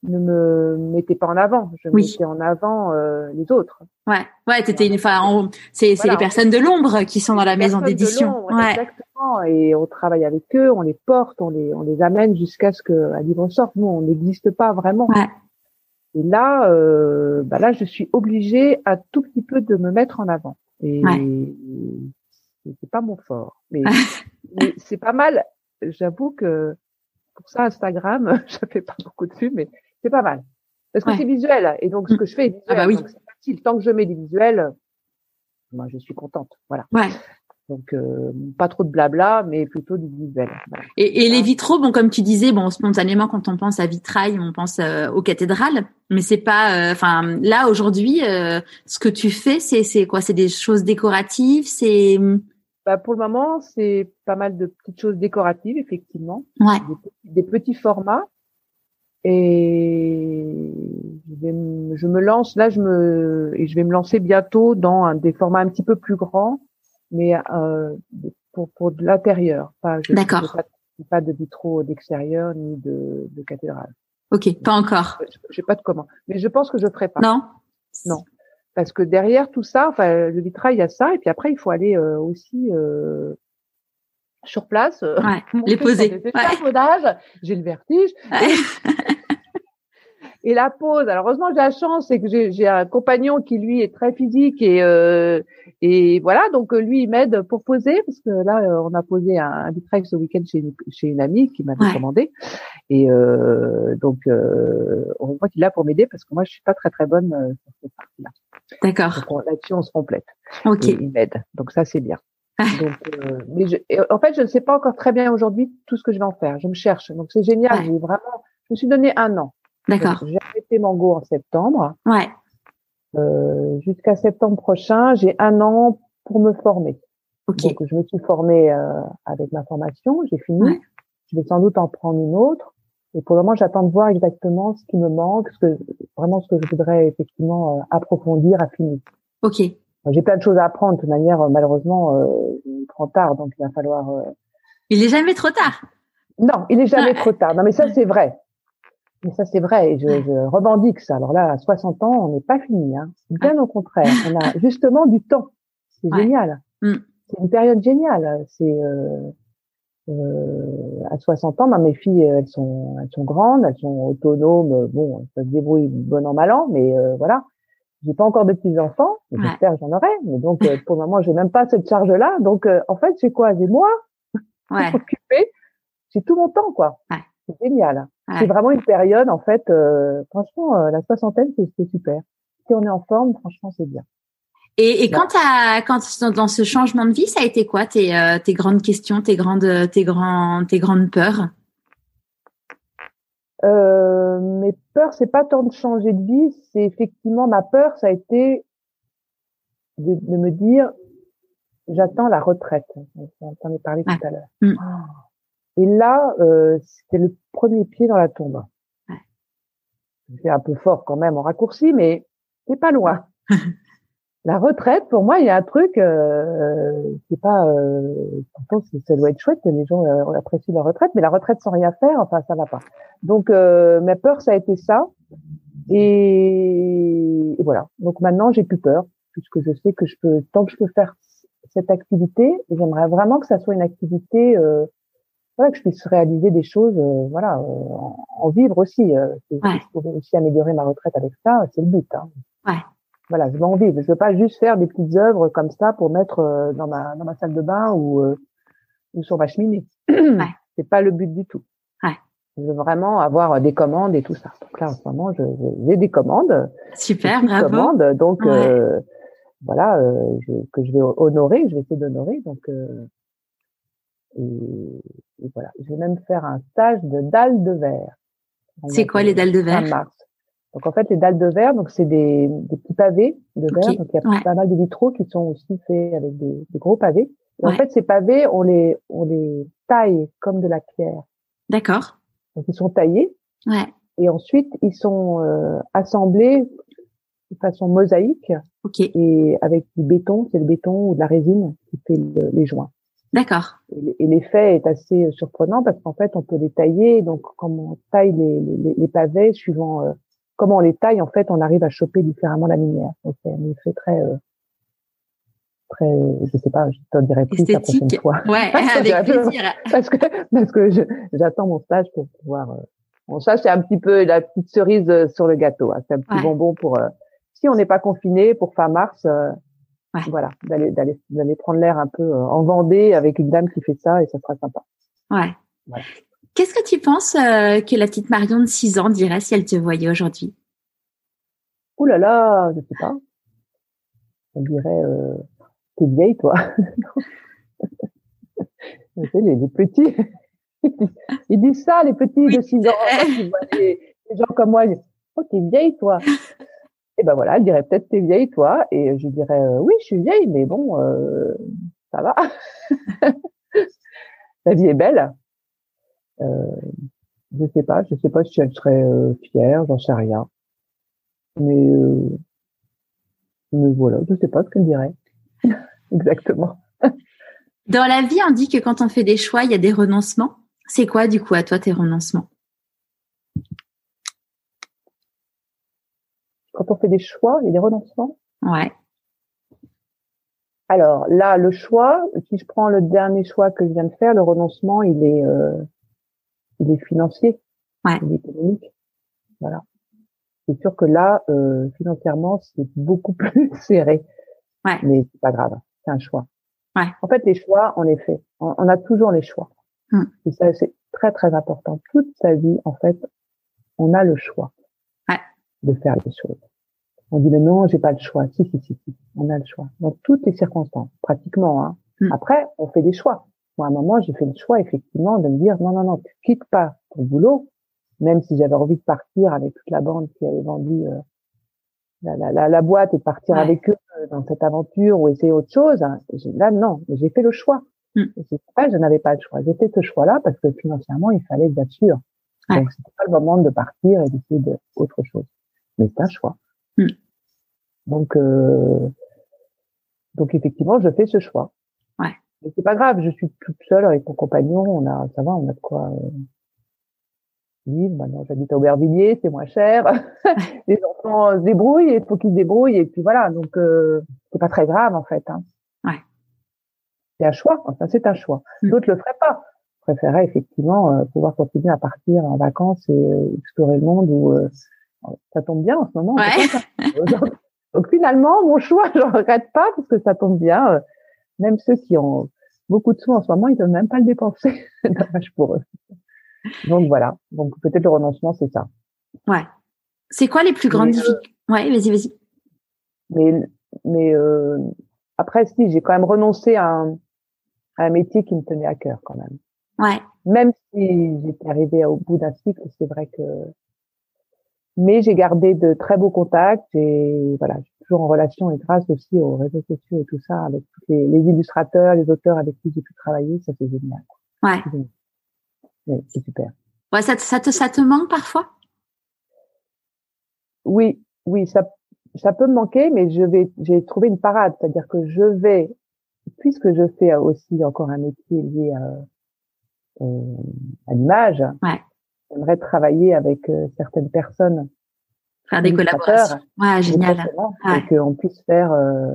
ne me mettais pas en avant. Je mettais en avant euh, les autres. Ouais, ouais, t'étais une, enfin, c'est c'est les personnes de l'ombre qui sont dans la maison d'édition. Ouais. Exactement. Et on travaille avec eux, on les porte, on les on les amène jusqu'à ce qu'un livre sorte. Nous, on n'existe pas vraiment. Ouais. Et là, euh, bah là, je suis obligée à tout petit peu de me mettre en avant. Et c'est pas mon fort, mais, (laughs) mais c'est pas mal. J'avoue que pour ça, Instagram, (laughs) je fais pas beaucoup dessus, mais c'est pas mal. Parce que c'est visuel. Et donc, ce mm. que je fais est visuel. Ah bah oui. Donc, c'est facile. Tant que je mets des visuels, moi, je suis contente. Voilà. Ouais. Donc, euh, pas trop de blabla, mais plutôt du visuel. Et, et les vitraux, bon, comme tu disais, bon, spontanément, quand on pense à vitrail, on pense euh, aux cathédrales, mais c'est pas, euh, enfin, là aujourd'hui, ce que tu fais, c'est, c'est quoi? C'est des choses décoratives, c'est. Bah, pour le moment, c'est pas mal de petites choses décoratives, effectivement. Ouais. Des, des petits formats. Et je, vais, je, me lance là, je me et je vais me lancer bientôt dans un, des formats un petit peu plus grands, mais euh, pour pour de l'intérieur. Pas, D'accord. Pas, pas, de vitraux d'extérieur ni de, de cathédrale. Ok, pas encore. Je sais pas de comment, mais je pense que je ferai pas. Non? Non, parce que derrière tout ça, enfin le vitrail, il y a ça, et puis après il faut aller euh, aussi euh, sur place, euh, ouais, (laughs) les poser. Ouais. J'ai le vertige. (laughs) Et, la pose. Alors heureusement j'ai la chance, c'est que j'ai un compagnon qui lui est très physique et euh, et voilà donc lui il m'aide pour poser parce que là euh, on a posé un, un vitrail ce week-end chez une, chez une amie qui m'avait commandé et euh, donc euh, on voit qu'il est là pour m'aider parce que moi je suis pas très très bonne sur cette partie-là. D'accord. Là-dessus on se complète. Ok. Et il m'aide donc ça c'est bien. Donc, euh, mais je, en fait, je ne sais pas encore très bien aujourd'hui tout ce que je vais en faire. Je me cherche. Donc, c'est génial. J'ai vraiment, je me suis donné un an. D'accord. J'ai arrêté Mango en septembre. Ouais. Euh, Jusqu'à septembre prochain, j'ai un an pour me former. Ok. Donc, je me suis formée euh, avec ma formation. J'ai fini. Je vais sans doute en prendre une autre. Et pour le moment, j'attends de voir exactement ce qui me manque, ce que vraiment ce que je voudrais effectivement euh, approfondir, affiner. Ok. J'ai plein de choses à apprendre. De toute manière, euh, malheureusement, euh, il trop tard, donc il va falloir. Euh, il est jamais trop tard. Non, il est jamais trop tard. Non, mais ça c'est vrai. Mais ça c'est vrai. Et je, je, revendique ça. Alors là, à 60 ans, on n'est pas fini. Hein. Bien au contraire. On a (laughs) justement du temps. C'est génial. Mm. C'est une période géniale. C'est euh, euh, à 60 ans, bah, mes filles, elles sont, elles sont grandes, elles sont autonomes. Bon, elles se débrouillent bon an mal an, mais voilà. J'ai pas encore de petits enfants, j'espère que j'en aurai, mais donc euh, pour le moment j'ai même pas cette charge-là. Donc euh, en fait c'est quoi? J'ai moi (laughs) ouais. occupé, j'ai tout mon temps quoi. Ouais. C'est génial. C'est vraiment une période en fait. Euh, franchement, la soixantaine c'est super. Si on est en forme, franchement c'est bien. Et, et quand, as, quand dans ce changement de vie, ça a été quoi tes, tes grandes questions, tes grandes, tes grands, tes grandes peurs? Euh, mes peurs, c'est pas tant de changer de vie, c'est effectivement ma peur, ça a été de, me dire, j'attends la retraite. J'en ai parlé tout à l'heure. Mm. Et là, euh, c'était le premier pied dans la tombe. C'est un peu fort quand même en raccourci, mais c'est pas loin. (laughs) la retraite, pour moi, il y a un truc, euh, c'est pas, euh, ça doit être chouette, les gens euh, apprécient la retraite, mais la retraite sans rien faire, enfin ça va pas. Donc euh, ma peur, ça a été ça, et, voilà. Donc maintenant, j'ai plus peur, puisque je sais que je peux, tant que je peux faire cette activité, j'aimerais vraiment que ça soit une activité, euh, voilà, que je puisse réaliser des choses, euh, voilà, en, vivre aussi. Si je pourrais aussi améliorer ma retraite avec ça, c'est le but. Hein. Ouais. Voilà, je veux en vivre. Je veux pas juste faire des petites œuvres comme ça pour mettre euh, dans ma dans ma salle de bain ou euh, ou sur ma cheminée. (clears throat) Ouais. C'est pas le but du tout. Ouais. Je veux vraiment avoir des commandes et tout ça. Donc là, en ce moment, j'ai des commandes. Super, bravo. Commandes, donc euh, voilà, je, que je vais honorer, je vais essayer d'honorer. Donc et, et, voilà, je vais même faire un stage de dalles de verre. C'est quoi les dalles de verre? Donc en fait, les dalles de verre, donc c'est des, des, petits pavés de verre. Donc il y a pas mal de vitraux qui sont aussi faits avec des, des gros pavés. Et en fait, ces pavés, on les on les taille comme de la pierre. D'accord. Donc ils sont taillés. Ouais. Et ensuite, ils sont euh, assemblés de façon mosaïque. Ok. Et avec du béton, c'est le béton ou de la résine qui fait les joints. D'accord. Et, l'effet est assez surprenant parce qu'en fait, on peut les tailler. Donc, comme on taille les, les, les pavés, suivant euh, comment on les taille, en fait, on arrive à choper différemment la lumière. Donc, c'est un effet très, euh, très, je sais pas, je te dirais plus la prochaine fois. Ouais, (laughs) avec plaisir. parce que parce que j'attends mon stage pour pouvoir. Euh, mon stage, c'est un petit peu la petite cerise euh, sur le gâteau. Hein. C'est un petit bonbon pour si on n'est pas confiné pour fin mars. Voilà, d'aller d'aller d'aller prendre l'air un peu en Vendée avec une dame qui fait ça et ça sera sympa. Ouais. Qu'est-ce que tu penses que la petite Marion de 6 ans dirait si elle te voyait aujourd'hui? Ouh là là, je sais pas. Elle dirait t'es vieille, toi. (laughs) les, les, petits, (laughs) ils disent ça, les petits de 6 ans. Ils voient les, gens comme moi, ils disent, oh, t'es vieille, toi. (laughs) Et ben voilà, elle dirait peut-être t'es vieille, toi. Et je dirais, euh, oui, je suis vieille, mais bon, euh, ça va. La vie est belle. Euh, je sais pas, je sais pas si elle serait euh, fière, j'en sais rien. Mais, euh, mais voilà, je sais pas ce qu'elle dirait. (laughs) Exactement. Dans la vie, on dit que quand on fait des choix, il y a des renoncements. C'est quoi, du coup, à toi, tes renoncements? Quand on fait des choix, il y a des renoncements? Ouais. Alors là, le choix, si je prends le dernier choix que je viens de faire, le renoncement, il est, euh, il est financier, ouais. il est économique. Voilà. C'est sûr que là, euh, financièrement, c'est beaucoup (laughs) plus serré. Ouais. Mais c'est pas grave c'est un choix. Ouais. En fait, les choix, on les fait. On, a toujours les choix. Hmm. Et ça, c'est très, très important. Toute sa vie, en fait, on a le choix ouais. de faire les choses. On dit, mais non, j'ai pas le choix. Si, si, si, si. On a le choix. Dans toutes les circonstances, pratiquement. Hein. Hmm. Après, on fait des choix. Moi, à un moment, j'ai fait le choix, effectivement, de me dire, non, non, non, tu quittes pas ton boulot, même si j'avais envie de partir avec toute la bande qui avait vendu euh, la, la, la, boîte et de partir avec eux euh, dans cette aventure ou essayer autre chose. Hein. Là, non, j'ai fait le choix. Mm. Pas, je n'avais pas le choix. J'ai fait ce choix-là parce que financièrement, il fallait bien sûr. Ouais. Donc, c'était pas le moment de partir et d'essayer de autre chose. Mais c'est un choix. Mm. Donc, euh, donc effectivement, je fais ce choix. Mais c'est pas grave. Je suis toute seule avec mon compagnon. On a, ça va, on a de quoi. Euh, vivre. Maintenant, j'habite à Aubervilliers, c'est moins cher. (laughs) les enfants se débrouillent, il faut qu'ils se débrouillent, et puis voilà. Donc, euh, c'est pas très grave en fait. Hein. Ouais. C'est un choix. Enfin, c'est un choix. Mm. D'autres le feraient pas. Je préférerais effectivement euh, pouvoir continuer à partir en vacances et euh, explorer le monde. Où euh, ça tombe bien en ce moment. Ouais. donc, finalement, mon choix, (laughs) je regrette pas parce que ça tombe bien. Même ceux qui ont beaucoup de sous en ce moment, ils peuvent même pas le dépenser. (laughs) Dommage pour eux. Donc voilà. Donc peut-être le renoncement, c'est ça. Ouais. C'est quoi les plus grandes euh, difficultés? Ouais, vas-y, vas-y. Mais mais euh, après, si j'ai quand même renoncé à un, à un métier qui me tenait à cœur quand même. Ouais. Même si j'étais arrivée au bout d'un cycle, c'est vrai que. Mais j'ai gardé de très beaux contacts et voilà, toujours en relation et grâce aussi aux réseaux sociaux et tout ça avec tous les, les illustrateurs, les auteurs avec qui j'ai pu travailler, ça c'est génial. Ouais c'est super. Ouais, ça, ça, te, ça te manque parfois? Oui, oui, ça, ça peut me manquer, mais je vais, j'ai trouvé une parade, c'est-à-dire que je vais, puisque je fais aussi encore un métier lié à, euh, à l'image, ouais. j'aimerais travailler avec euh, certaines personnes. Faire des collaborations. Ouais, génial. Ouais. Et qu'on puisse faire euh,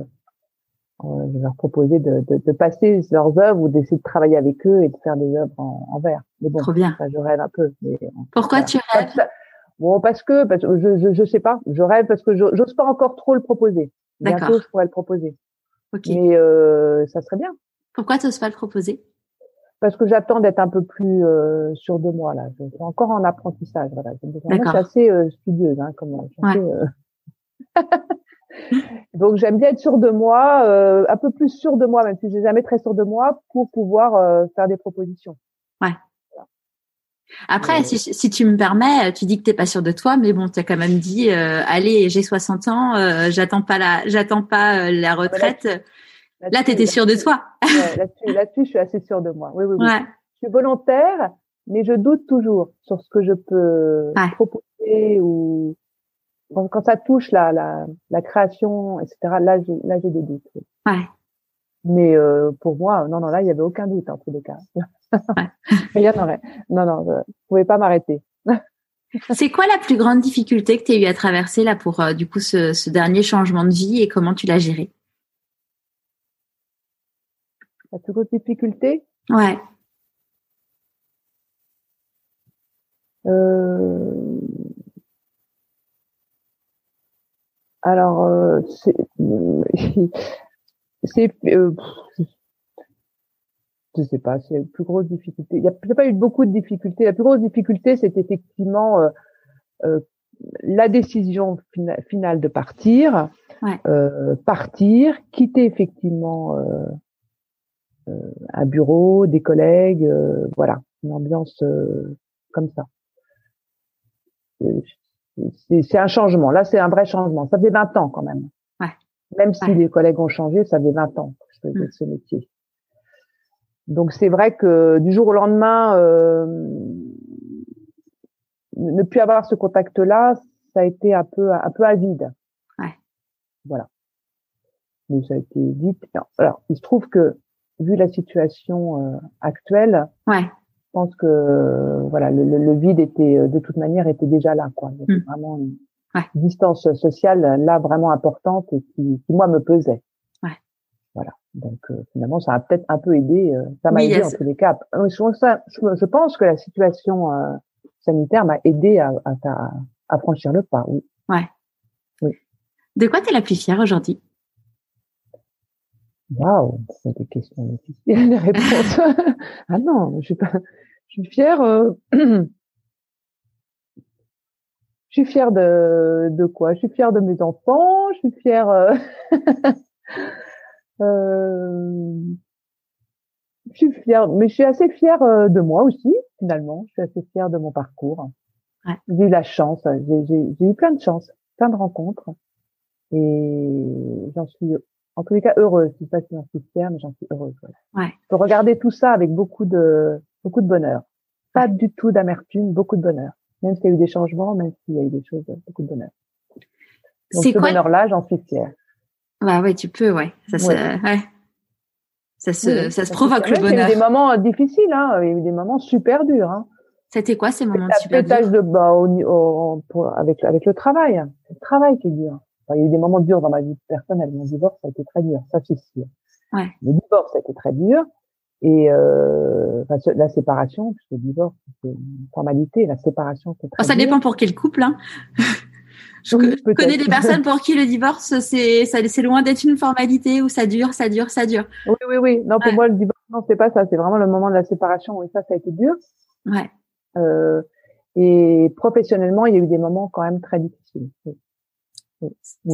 euh, je vais leur proposer de, de, de, passer leurs œuvres ou d'essayer de travailler avec eux et de faire des œuvres en, en verre. Mais bon, Trop bien. Ça, je rêve un peu. Mais, Pourquoi tu rêves? Bon, parce que, parce que je, je, je sais pas. Je rêve parce que j'ose pas encore trop le proposer. Bientôt, je pourrais le proposer. Mais euh, ça serait bien. Pourquoi tu n'oses pas le proposer? Parce que j'attends d'être un peu plus euh, sûr de moi là. Je suis encore en apprentissage. Voilà. Moi, je suis assez euh, studieuse, hein, comme ouais. assez, euh... (laughs) Donc j'aime bien être sûre de moi, euh, un peu plus sûre de moi, même si j'ai jamais très sûre de moi, pour pouvoir euh, faire des propositions. Ouais. Après, si, si, tu me permets, tu dis que t'es pas sûre de toi, mais bon, tu as quand même dit, euh, allez, j'ai 60 ans, euh, j'attends pas la, j'attends pas euh, la retraite. Là, là, t'étais sûre de toi. là-dessus, là-dessus, je suis assez sûre de moi. Oui, oui, oui. Ouais. Je suis volontaire, mais je doute toujours sur ce que je peux ouais. proposer ou quand, quand ça touche la, la, la création, etc. Là, j'ai, là, j'ai des doutes. Ouais. Mais euh, pour moi, non, non, là, il y avait aucun doute en tous les cas. Rien. (laughs) Non, non, je pouvais pas m'arrêter. (laughs) C'est quoi la plus grande difficulté que tu as eu à traverser là pour euh, du coup ce, ce, dernier changement de vie et comment tu l'as géré? La plus grosse difficulté Ouais. Euh... Alors, euh, c'est, (laughs) c'est, euh, je sais pas, c'est la plus grosse difficulté. Il n'y a, pas eu beaucoup de difficultés. La plus grosse difficulté, c'est effectivement euh, euh, la décision finale de partir, ouais. partir, quitter effectivement un bureau, des collègues, voilà, une ambiance comme ça. C'est un changement. Là, c'est un vrai changement. Ça fait 20 ans quand même. Ouais. Même si ouais. les collègues ont changé, ça fait 20 ans que je fais Mm. ce métier. Donc c'est vrai que du jour au lendemain, euh, ne plus avoir ce contact-là, ça a été un peu un peu avide. Ouais. Voilà. Mais ça a été vite. Alors il se trouve que vu la situation euh, actuelle, Ouais. je pense que euh, voilà le, le, le vide était euh, de toute manière était déjà là quoi. Il y avait Mm. Vraiment une Ouais. distance sociale là vraiment importante et qui, qui moi me pesait. Ouais. Voilà. Donc euh, finalement ça a peut-être un peu aidé. euh, ça m'a Oui, aidé en ce- tous les cas. Je, ça, je, je pense que la situation euh, sanitaire m'a aidé à, à, à, franchir le pas. Oui. De quoi tu es la plus fière aujourd'hui? Waouh, c'est des questions difficiles, des réponses. (laughs) ah non, je suis pas, je suis fière. euh, (clears throat) Je suis fière de, de quoi? Je suis fière de mes enfants. Je suis fière. euh, (laughs) euh, Je suis fière, mais je suis assez fière euh, de moi aussi, finalement. Je suis assez fière de mon parcours. Ouais. J'ai eu la chance, j'ai eu plein de chance, plein de rencontres, et j'en suis, en tous les cas, heureuse. Je sais pas si j'en suis fière, mais j'en suis heureuse. voilà. Ouais. Je peux regarder tout ça avec beaucoup de, beaucoup de bonheur. Pas du tout d'amertume, beaucoup de bonheur. Même s'il y a eu des changements, même s'il y a eu des choses, beaucoup de bonheur. Donc ce quoi bonheur-là, j'en suis fière. Bah ouais, tu peux, ouais. Ça se, Ouais. Ça se, Oui, ça se provoque le Même s'il y a bonheur. eu des moments euh, difficiles, hein. Il y a eu des moments super durs, hein. C'était quoi ces moments super pétage durs? de bas au, au- pour- avec, avec le travail. hein. C'est le travail qui est dur. Enfin, il y a eu des moments durs dans ma vie personnelle. Mon divorce, ça a été très dur. Ça, c'est sûr. Ouais. Le divorce, ça a été très dur. Et euh, enfin, la séparation, puisque le divorce, c'est une formalité. La séparation, c'est très Oh, ça dur. dépend pour quel couple. Hein. (laughs) Je, Oui, connais des personnes (laughs) pour qui le divorce, c'est loin d'être une formalité où ça dure, ça dure, ça dure. Oui, oui, oui. Non, pour Ouais. moi, le divorce, non, c'est pas ça. C'est vraiment le moment de la séparation. Et ça, ça a été dur. Ouais. Euh, et professionnellement, il y a eu des moments quand même très difficiles.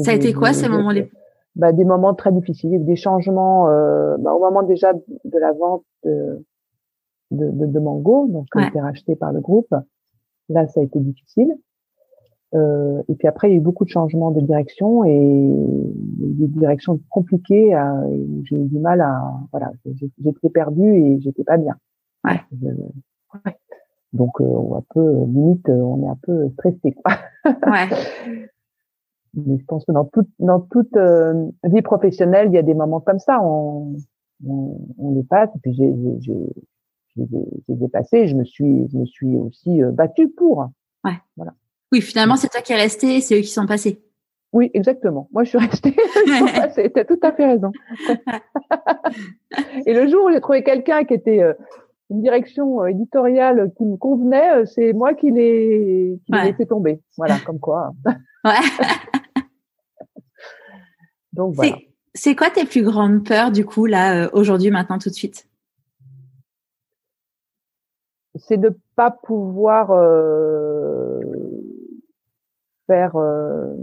Ça a été quoi ces moments les bah, des moments très difficiles, des changements euh, bah, au moment déjà de la vente de, de, de, de Mango, donc qui a été racheté par le groupe. Là, ça a été difficile. Euh, et puis après, il y a eu beaucoup de changements de direction et des directions compliquées. J'ai eu du mal à, voilà, j'étais perdue et j'étais pas bien. Ouais. Je- ouais. Donc, euh, on est un peu limite, on est un peu stressé, quoi. Ouais. (laughs) Mais je pense que dans toute dans toute euh, vie professionnelle, il y a des moments comme ça. On on, on les passe. Et puis j'ai j'ai j'ai ai- je me suis je me suis aussi euh, battue pour. Oui, finalement, c'est toi qui es resté c'est eux qui sont passés. Oui, exactement. Moi, je suis restée. (laughs) Passés. T'as tout à fait raison. Et le jour où j'ai trouvé quelqu'un qui était euh, une direction euh, éditoriale qui me convenait, euh, c'est moi qui l'ai qui l'ai Ouais. laissé tomber. Voilà, comme quoi. Ouais. (laughs) Donc voilà. C'est- quoi tes plus grandes peurs du coup là euh, aujourd'hui, maintenant, tout de suite? C'est de pas pouvoir euh, faire. Euh,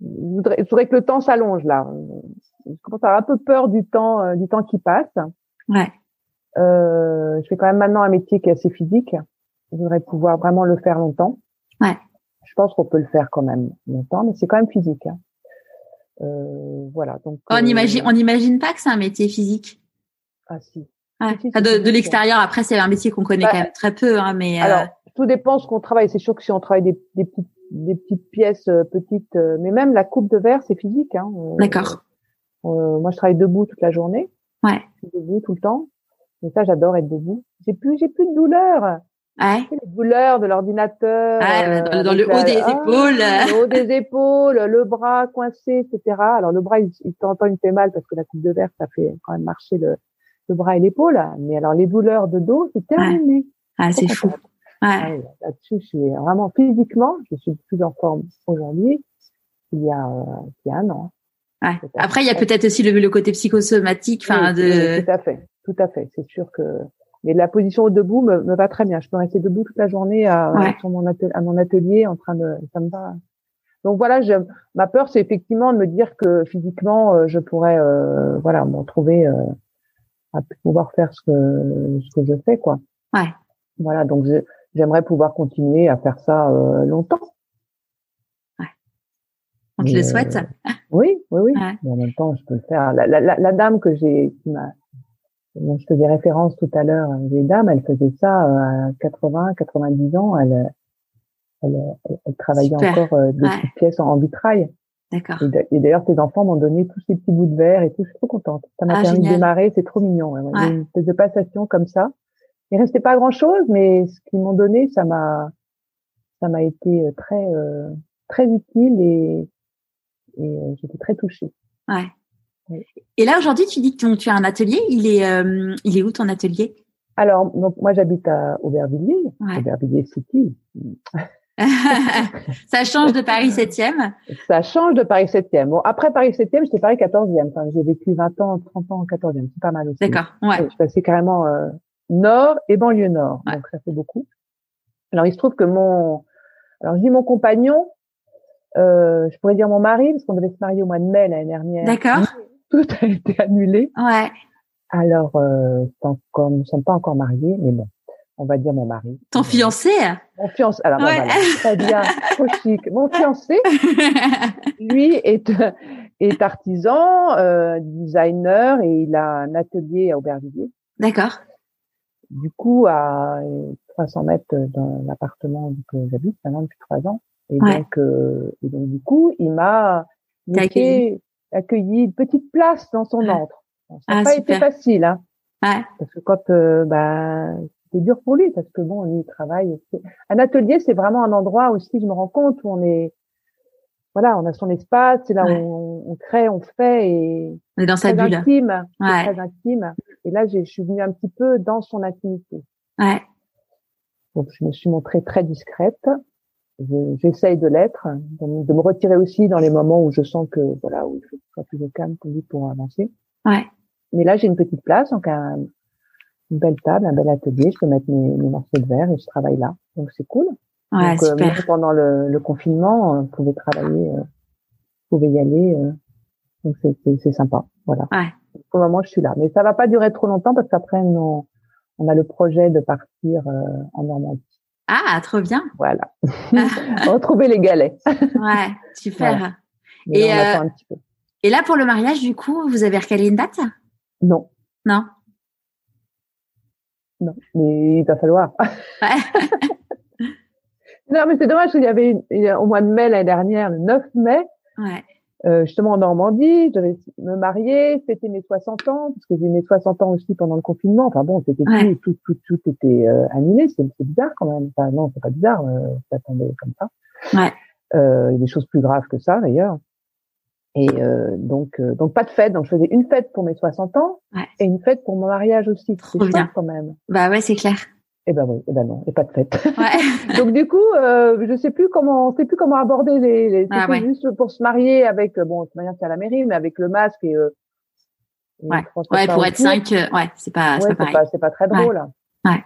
je, voudrais, je voudrais que le temps s'allonge là. Je commence à avoir un peu peur du temps, euh, du temps qui passe. Ouais. Euh, je fais quand même maintenant un métier qui est assez physique. Je voudrais pouvoir vraiment le faire longtemps. Ouais. Je pense qu'on peut le faire quand même longtemps, mais c'est quand même physique. Hein. Euh, voilà. Donc. On euh, imagine, on n'imagine pas que c'est un métier physique. Ah si. Ouais. Si, si, Enfin, si, de de l'extérieur, après, c'est un métier qu'on connaît Bah, quand même très peu, hein, mais euh, Alors, tout dépend ce qu'on travaille. C'est sûr que si on travaille des, des, petites, des petites pièces euh, petites, euh, mais même la coupe de verre, c'est physique. Hein. D'accord. Euh, moi, je travaille debout toute la journée. Ouais. debout tout le temps. Et ça, j'adore être debout. J'ai plus, j'ai plus de douleur. Ouais. Les douleurs de l'ordinateur. dans, dans le haut des ah, épaules. Le haut des épaules, le bras coincé, etc. Alors le bras, il, il temps il fait mal parce que la coupe de verre, ça fait quand même marcher le, le bras et l'épaule. Mais alors les douleurs de dos, c'est terminé. Ah, c'est fou. Ouais. Là-dessus, je suis vraiment physiquement, je suis plus en forme aujourd'hui qu'il y a, euh, qu'il y a un an. Ouais. Après, il y a peut-être aussi le, le, côté psychosomatique, enfin oui, de. Tout à fait, tout à fait. C'est sûr que. Mais la position debout me, me, va très bien. Je peux rester debout toute la journée à, ouais. sur mon atelier, à mon atelier en train de, ça me va. Donc voilà, je, ma peur, c'est effectivement de me dire que physiquement, euh, je pourrais, euh, voilà, me retrouver euh, à pouvoir faire ce que ce que je fais, quoi. Ouais. Voilà, donc j'aimerais pouvoir continuer à faire ça euh, longtemps. Ouais. On te le souhaite. Oui, oui, oui. Ouais. Mais en même temps, je peux le faire. La, la, la, la dame que j'ai, qui m'a, dont je faisais référence tout à l'heure, les dames, elle faisait ça à 80, 90 ans. Elle, elle, elle, elle travaillait Super. encore euh, des Ouais. petites pièces en, en vitrail. D'accord. Et d'a- Et d'ailleurs, tes enfants m'ont donné tous ces petits bouts de verre et tout. Je suis trop contente. Ça m'a Ah, permis de démarrer. C'est trop mignon. Ouais, ouais. Une espèce de passation comme ça. Il restait pas grand chose, mais ce qu'ils m'ont donné, ça m'a, ça m'a été euh, très, euh, très utile et, et euh, j'étais très touchée. Ouais. Et là aujourd'hui, tu dis que ton- tu as un atelier. Il est, euh, il est où ton atelier? Alors, donc, moi, j'habite à Aubervilliers, Ouais. Aubervilliers City. (laughs) Ça change de Paris 7e. Ça change de Paris 7e. Bon, après Paris 7e, j'étais Paris 14e. Enfin, j'ai vécu 20 ans, 30 ans en 14e. C'est pas mal aussi. D'accord. Ouais. Je suis passée carrément euh, nord et banlieue nord. Ouais. Donc, ça fait beaucoup. Alors, il se trouve que mon, alors je dis mon compagnon, euh, je pourrais dire mon mari, parce qu'on devait se marier au mois de mai l'année dernière. D'accord. Tout a été annulé. Ouais. Alors, euh, encore, nous ne sommes pas encore mariés, mais bon, on va dire mon mari. Ton fiancé? Mon fiancé, alors ben Ouais. voilà, très bien, (laughs) trop chic. Mon fiancé, lui, est, est artisan, euh, designer, et il a un atelier à Aubervilliers. D'accord. Du coup, à 300 mètres dans l'appartement que j'habite maintenant depuis trois ans. Et Ouais. donc, euh, et donc, du coup, il m'a T'as accueilli une petite place dans son antre. Bon, ça n'a Ah, pas super. été facile, hein. Ouais. Parce que quand, euh, bah, c'était dur pour lui, parce que bon, lui, il travaille. aussi. Un atelier, c'est vraiment un endroit aussi, je me rends compte, où on est, voilà, on a son espace, c'est là Ouais. où on, on crée, on fait, et On est dans sa bulle. intime, Ouais. très intime. Et là, je suis venue un petit peu dans son intimité. Ouais. Donc, je me suis montrée très discrète. Je- J'essaye de l'être, de, me retirer aussi dans les moments où je sens que, voilà, où il faut que je sois plus au calme pour avancer. Ouais. Mais là, j'ai une petite place, donc un, une belle table, un bel atelier. Je peux mettre mes, mes morceaux de verre et je travaille là. Donc, c'est cool. Ouais, donc, euh, même pendant le, le confinement, on pouvait travailler, euh, on pouvait y aller. euh, donc, c'est- c'est c'est sympa. Voilà. Ouais. Pour le moment, je suis là. Mais ça va pas durer trop longtemps parce qu'après, on, on a le projet de partir euh, en Normandie. Ah, trop bien. Voilà. (laughs) Retrouver les galets. Ouais, super. Voilà. Mais Et, là, on euh. Et là, pour le mariage, du coup, vous avez recalé une date? Non, Non? Non. Mais il va falloir. (laughs) Ouais. non, mais c'est dommage qu'il y avait une- il y a- au mois de mai l'année dernière, le 9 mai, Ouais. Euh, justement en Normandie, je devais me marier, c'était mes 60 ans, parce que j'ai mes 60 ans aussi pendant le confinement. Enfin bon, c'était Ouais. tout, tout, tout, tout était euh, annulé. C'est bizarre quand même. Enfin non, c'est pas bizarre. Euh, ça tombait comme ça. Ouais. Euh, il y a des choses plus graves que ça d'ailleurs. Et euh, donc, euh, donc pas de fête. Donc je faisais une fête pour mes 60 ans Ouais. et une fête pour mon mariage aussi. C'est quand même. Bah ouais, c'est clair. Eh ben oui, eh ben non, et pas de fête. Ouais. (laughs) Donc du coup, euh, je sais plus comment, je sais plus comment aborder les. les Ah ouais. juste pour se marier avec, euh, bon, de toute manière c'est à la mairie, mais avec le masque et. Euh, Ouais. Ouais, pour être cinq, euh, ouais, c'est pas, c'est pas pas, c'est pas très drôle. hein. Ouais.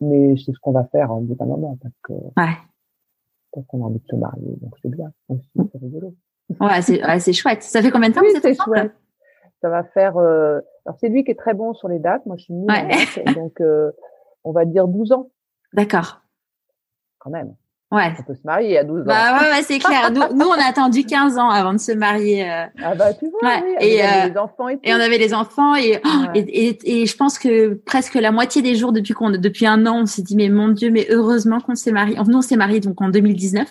Mais c'est ce qu'on va faire en bout d'un moment parce que Ouais. parce qu'on a envie de se marier, donc c'est bien. C'est rigolo. Ouais, c'est, ouais, c'est chouette. Ça fait combien de temps Oui, que c'est chouette. Ça va faire. Euh... Alors c'est lui qui est très bon sur les dates. Moi, je suis nulle donc euh, on va dire 12 ans D'accord. quand même. Ouais. On peut se marier à 12 ans. Bah ouais, ouais, c'est clair. Nous, nous, on a attendu 15 ans avant de se marier. euh, Ah bah tu vois, Ouais. oui, Et, vous avez euh, des enfants et tout. et on avait les enfants et, oh, et, et, et je pense que presque la moitié des jours depuis qu'on, depuis un an, on s'est dit, mais mon Dieu, mais heureusement qu'on s'est marié. Nous, on s'est mariés donc en 2019.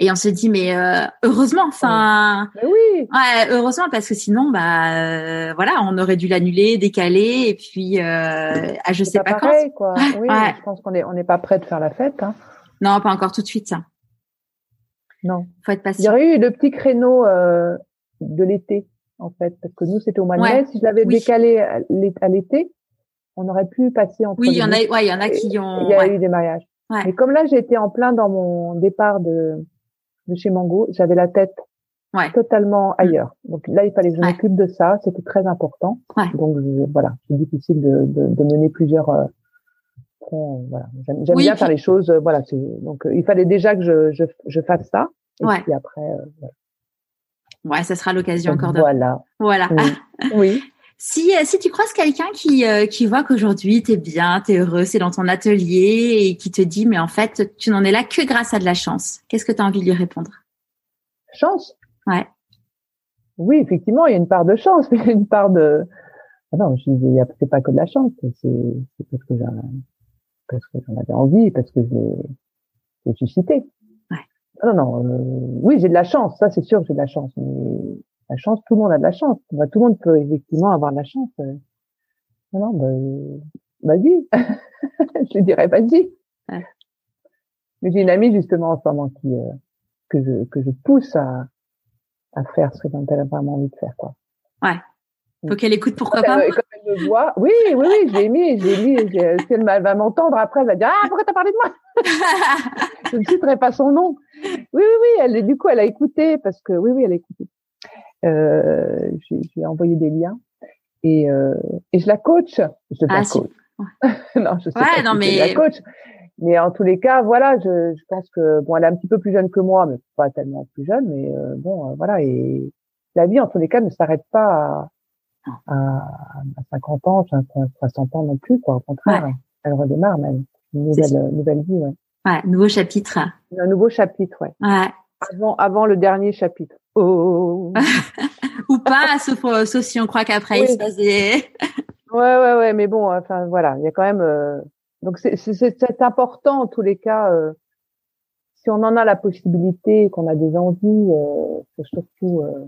Et on se dit mais euh, heureusement, enfin, oui, ouais, heureusement parce que sinon bah euh, voilà, on aurait dû l'annuler, décaler et puis euh, à je sais pas, pas pareil, quoi. Oui, je pense qu'on est on n'est pas prêt de faire la fête. Hein. Non, pas encore tout de suite ça. Non. Faut être patient. Il y aurait eu le petit créneau euh, de l'été en fait, parce que nous c'était au mois de mai. Si je l'avais décalé à l'été, on aurait pu passer entre. Oui, il y en a, ouais, il y en a qui ont. Il y a eu des mariages. Mais comme là, j'étais en plein dans mon départ de, de chez Mango, j'avais la tête totalement mm. ailleurs. Donc là, il fallait que je m'occupe de ça. C'était très important. Donc voilà, c'est difficile de, de, de, mener plusieurs. Euh, voilà, j'aime bien faire les choses. Euh, voilà, donc euh, il fallait déjà que je, je, je fasse ça. Et puis après, voilà. Ouais, ça sera l'occasion encore de. Voilà. Voilà. oui. (laughs) Si, euh, si tu croises quelqu'un qui, euh, qui voit qu'aujourd'hui tu es bien, tu es heureux, c'est dans ton atelier et qui te dit mais en fait tu n'en es là que grâce à de la chance, qu'est-ce que tu as envie de lui répondre? Chance? Ouais. Oui, effectivement, il y a une part de chance, mais (laughs) il y a une part de... Ah non, c'est pas que de la chance, c'est parce que j'en avais envie, parce que je l'ai suscité. Ouais. Ah non, non, euh, oui, j'ai de la chance, ça c'est sûr que j'ai de la chance, mais la chance, tout le monde a de la chance. Bah, tout le monde peut effectivement avoir de la chance. Non, non, bah, vas-y. (laughs) je dirais vas-y. Mais j'ai une amie justement en ce moment qui euh, que je que je pousse à à faire ce que elle a vraiment envie de faire quoi. Ouais. Faut qu'elle écoute pourquoi pas. Elle, elle me voit, oui, oui, oui, j'ai mis, j'ai mis. (laughs) Si elle va m'entendre après, elle va dire ah pourquoi t'as parlé de moi? (laughs) Je ne citerai pas son nom. Oui, oui, oui. Elle, du coup, elle a écouté parce que oui, oui, elle a écouté. Euh, j'ai envoyé des liens et, euh, et je la coach. Je ah, coach. (laughs) non, je sais pas non, mais... je la coach. Mais en tous les cas, voilà, je, je, pense que bon, elle est un petit peu plus jeune que moi, mais pas tellement plus jeune, mais euh, bon, euh, voilà. Et la vie, en tous les cas, ne s'arrête pas à, à, à, 50 ans, 60 ans non plus, quoi. Au contraire, elle redémarre même. Une nouvelle, nouvelle vie, ouais. Ouais, nouveau chapitre. Un nouveau chapitre, ouais. Ouais. Avant, avant le dernier chapitre. Oh. (laughs) Ou pas, sauf, euh, sauf si on croit qu'après il se passe des. (laughs) ouais, ouais, ouais, mais bon, enfin voilà, il y a quand même. Euh... Donc c'est c'est important en tous les cas. Euh... Si on en a la possibilité, qu'on a des envies, euh, faut surtout euh,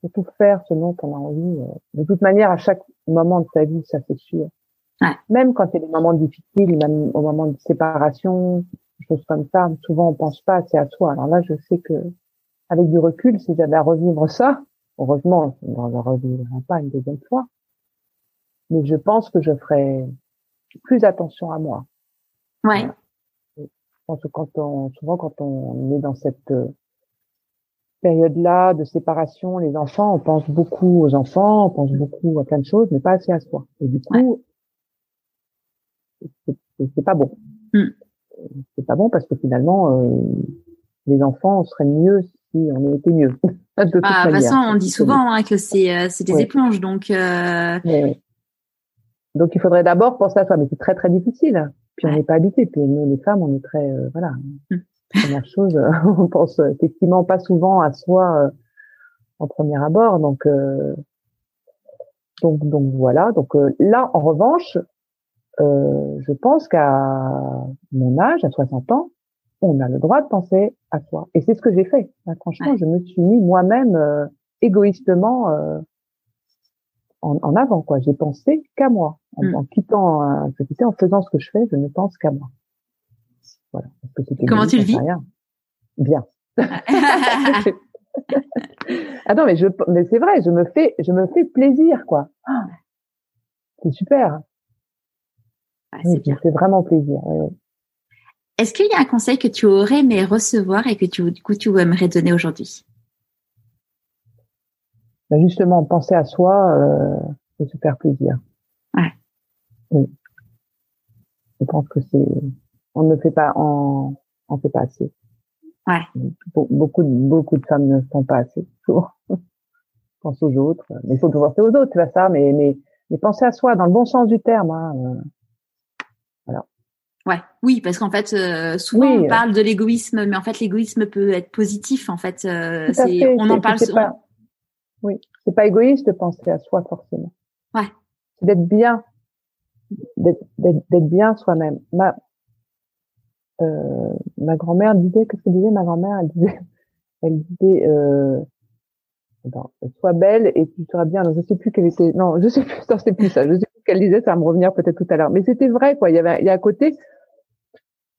surtout faire ce dont on a envie. Euh. De toute manière, à chaque moment de sa vie, ça c'est sûr. Ouais. Même quand a des moments difficiles, même au moment de séparation, choses comme ça, souvent on pense pas assez à soi. Alors là, je sais que avec du recul, si j'avais à revivre ça, heureusement, je ne revivrai pas une deuxième fois, mais je pense que je ferais plus attention à moi. Ouais. Je pense que quand on, souvent quand on est dans cette euh, période-là de séparation, les enfants, on pense beaucoup aux enfants, on pense beaucoup à plein de choses, mais pas assez à soi. Et du coup, c'est pas bon. Mm. C'est pas bon parce que finalement, euh, les enfants seraient mieux si on était mieux. (laughs) de toute ah, façon, on dit souvent hein, que c'est euh, c'est des éponges, donc. Euh... Donc il faudrait d'abord penser à ça, mais c'est très très difficile. Puis on n'est pas habitué. Puis nous les femmes, on est très euh, voilà. Hum. Première chose, (laughs) on pense effectivement pas souvent à soi euh, en premier abord. Donc donc donc voilà. Donc là, en revanche, je pense qu'à mon âge, à 60 ans, on a le droit de penser à soi. Et c'est ce que j'ai fait. franchement, je me suis mis moi-même euh, égoïstement euh, en, en, avant. quoi. J'ai pensé qu'à moi. En, mm. en quittant un société, en faisant ce que je fais, je ne pense qu'à moi. Voilà. Comment tu le vis Bien. (laughs) (laughs) ah non, mais je, mais c'est vrai, je me fais, je me fais plaisir, quoi. c'est super. Ah, c'est vraiment plaisir. Oui, oui. Est-ce qu'il y a un conseil que tu aurais aimé recevoir et que tu, du coup, tu aimerais donner aujourd'hui? Ben Justement, penser à soi euh, et se faire plaisir. Ouais. Oui. Je pense que c'est, on ne fait pas, on, on fait pas assez. Ouais. Beaucoup, beaucoup de femmes ne font pas assez. Pense aux autres. Mais il faut penser aux autres, tu vois ça, mais, mais, mais penser à soi dans le bon sens du terme. Hein. Euh, voilà. Ouais, oui, parce qu'en fait, euh, souvent on parle de l'égoïsme, mais en fait, l'égoïsme peut être positif. En fait, euh, on en parle. Pas, oui, c'est pas égoïste de penser à soi forcément. Ouais. d'être bien, d'être bien soi-même. Ma, euh, ma grand-mère disait, qu'est-ce que disait? Ma grand-mère Elle disait, (laughs) elle disait, euh, sois belle et tu seras bien. je sais plus quelle était, non, je sais plus, (laughs) ça c'est plus ça. Je sais plus qu'elle disait, ça va me revenir peut-être tout à l'heure. Mais c'était vrai, quoi. Il y avait, il y a à côté,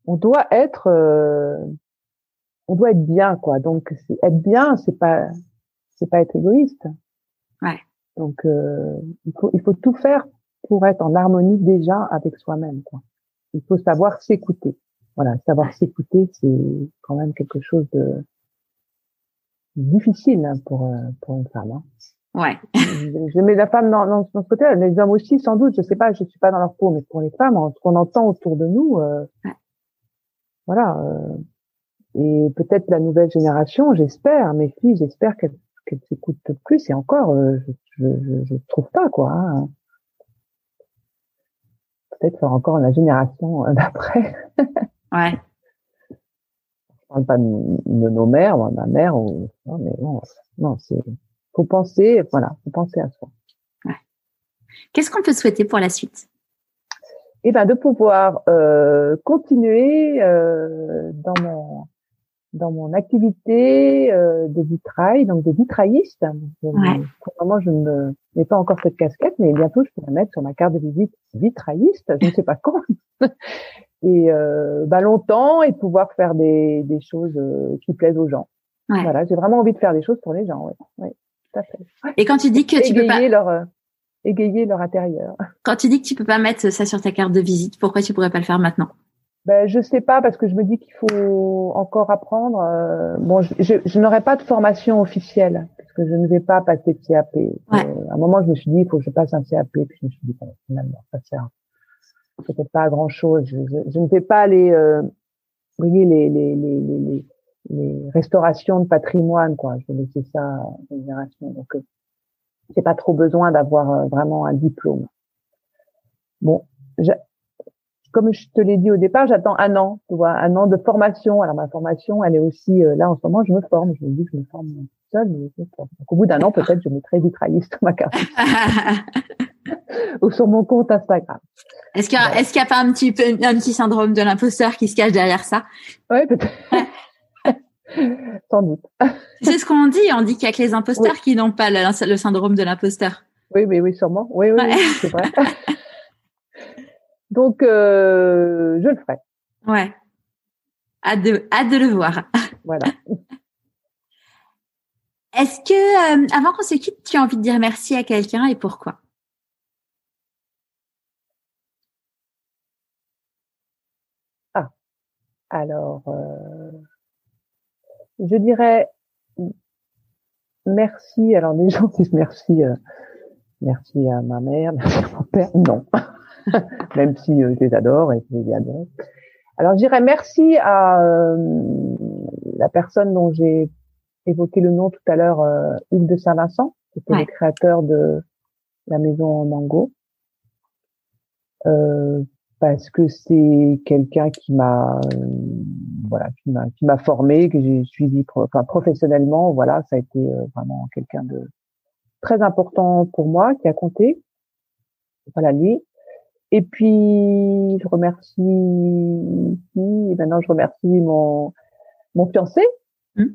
on doit être, euh, on doit être bien, quoi. Donc, être bien, c'est pas, c'est pas être égoïste. Ouais. Donc, euh, il faut, il faut tout faire pour être en harmonie déjà avec soi-même, quoi. Il faut savoir s'écouter. Voilà, savoir s'écouter, c'est quand même quelque chose de difficile hein, pour euh, pour une femme. Hein. Ouais. je, mets la femme dans, dans, ce côté, les hommes aussi sans doute. Je sais pas, je suis pas dans leur peau, mais pour les femmes, ce qu'on entend autour de nous, euh, voilà. Euh, et peut-être la nouvelle génération, j'espère, mes filles, j'espère qu'elles qu'elles s'écoutent plus. Et encore, euh, je, je, je, trouve pas quoi. Hein. Peut-être faire encore la génération euh, d'après. (laughs) ouais. Je parle pas de, nos mères, ma mère, ou, non, mais bon, non, c'est, faut penser, voilà, faut penser à soi. Ouais. Qu'est-ce qu'on peut souhaiter pour la suite? Eh ben, de pouvoir euh, continuer euh, dans mon dans mon activité euh, de vitrail, donc de vitrailliste. Ouais. Pour le moment, je ne mets pas encore cette casquette, mais bientôt, je pourrais mettre sur ma carte de visite vitrailliste, je ne sais pas quand. (laughs) et euh, bah, longtemps, et pouvoir faire des, des choses euh, qui plaisent aux gens. Ouais. Voilà, j'ai vraiment envie de faire des choses pour les gens. Oui, ouais, tout à fait. Et quand tu dis que tu peux pas leur euh, égayer leur intérieur. Quand tu dis que tu peux pas mettre ça sur ta carte de visite, pourquoi tu pourrais pas le faire maintenant? Ben, je sais pas parce que je me dis qu'il faut encore apprendre. Euh, bon, je, je, je n'aurai pas de formation officielle parce que je ne vais pas passer de CAP. Ouais. Euh, à un moment, je me suis dit il faut que je passe un CAP. Puis je me suis dit bon, finalement, ça sert peut-être pas à grand chose. Je, je, je, ne vais pas aller, euh, voyez, les, les, les, les, les restaurations de patrimoine, quoi. Je vais laisser ça à la génération. Donc, c'est pas trop besoin d'avoir euh, vraiment un diplôme. Bon, comme je te l'ai dit au départ, j'attends un an, tu vois, un an de formation. Alors ma formation, elle est aussi euh, là en ce moment, je me forme. Je me dis que je me forme seule, mais je me forme. Donc au bout d'un an, peut-être, je mettrai vitrailliste sur ma carte (laughs) ou sur mon compte Instagram. Est-ce qu'il y a, pas un petit peu, un petit syndrome de l'imposteur qui se cache derrière ça? Oui, peut-être. (laughs) Sans doute. C'est ce qu'on dit? On dit qu'il y a que les imposteurs oui. qui n'ont pas le, le, syndrome de l'imposteur. Oui, mais oui, sûrement. Oui, oui, ouais. oui c'est vrai. (laughs) Donc, euh, je le ferai. Ouais. Hâte de, hâte de le voir. (laughs) Voilà. Est-ce que, euh, avant qu'on se quitte, tu as envie de dire merci à quelqu'un et pourquoi? Ah, alors, euh, je dirais merci. Alors, les gens disent merci, euh, merci à ma mère, merci à mon père. Non. (laughs) même si euh, je les adore et je les adore. Alors, je dirais merci à euh, la personne dont j'ai évoqué le nom tout à l'heure, euh, Hugues de Saint-Vincent, qui était ouais. le créateur de la maison Mango, euh, parce que c'est quelqu'un qui m'a, voilà, qui m'a, qui m'a formé, que j'ai suivi, enfin professionnellement, voilà, ça a été vraiment quelqu'un de très important pour moi, qui a compté. Voilà lui. Et puis, je remercie, et maintenant je remercie mon, mon fiancé. (laughs)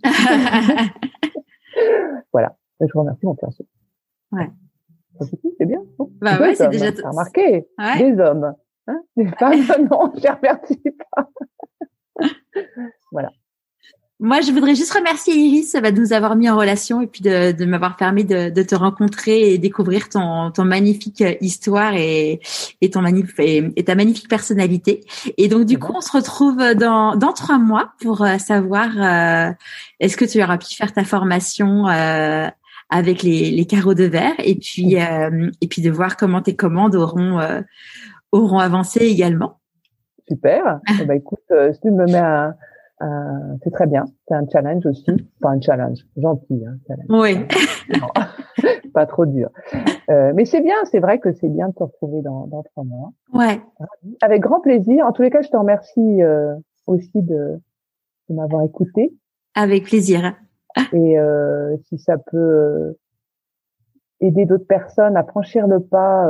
Voilà, je remercie mon fiancé. Ouais. C'est bien. Non? Bah ouais, c'est déjà. Remarqué ouais. Des hommes. Hein? Des femmes, (laughs) non, je les remercie pas. Voilà. Moi, je voudrais juste remercier Iris de nous avoir mis en relation et puis de, de m'avoir permis de, de, te rencontrer et découvrir ton, ton magnifique histoire et, et ton magnifique et, et, ta magnifique personnalité. Et donc, du coup, on se retrouve dans, dans trois mois pour savoir euh, est-ce que tu auras pu faire ta formation euh, avec les, les carreaux de verre et puis euh, et puis de voir comment tes commandes auront euh, auront avancé également. Super. (laughs) eh ben, écoute, si tu me mets un euh, c'est très bien. C'est un challenge aussi. Pas un challenge, gentil. Hein, challenge. Oui. (laughs) Non, (laughs) pas trop dur. Euh, mais c'est bien. C'est vrai que c'est bien de te retrouver dans, dans trois mois. Ouais. Avec grand plaisir. En tous les cas, je te remercie euh, aussi de, de m'avoir écouté. Avec plaisir. Et euh, si ça peut aider d'autres personnes à franchir le pas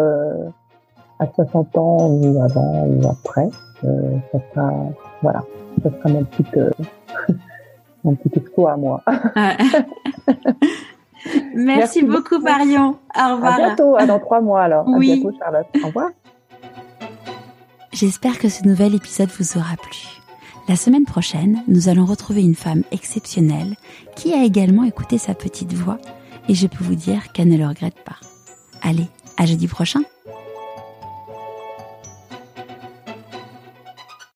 à 60 ans ou avant ou après. Euh, ça sera, voilà, ça sera mon petit, euh, (laughs) mon petit exploit à moi. (laughs) Merci, beaucoup, Marion. Au revoir. À bientôt, dans trois mois alors. Oui. À bientôt, Charlotte. Au revoir. J'espère que ce nouvel épisode vous aura plu. La semaine prochaine, nous allons retrouver une femme exceptionnelle qui a également écouté sa petite voix et je peux vous dire qu'elle ne le regrette pas. Allez, à jeudi prochain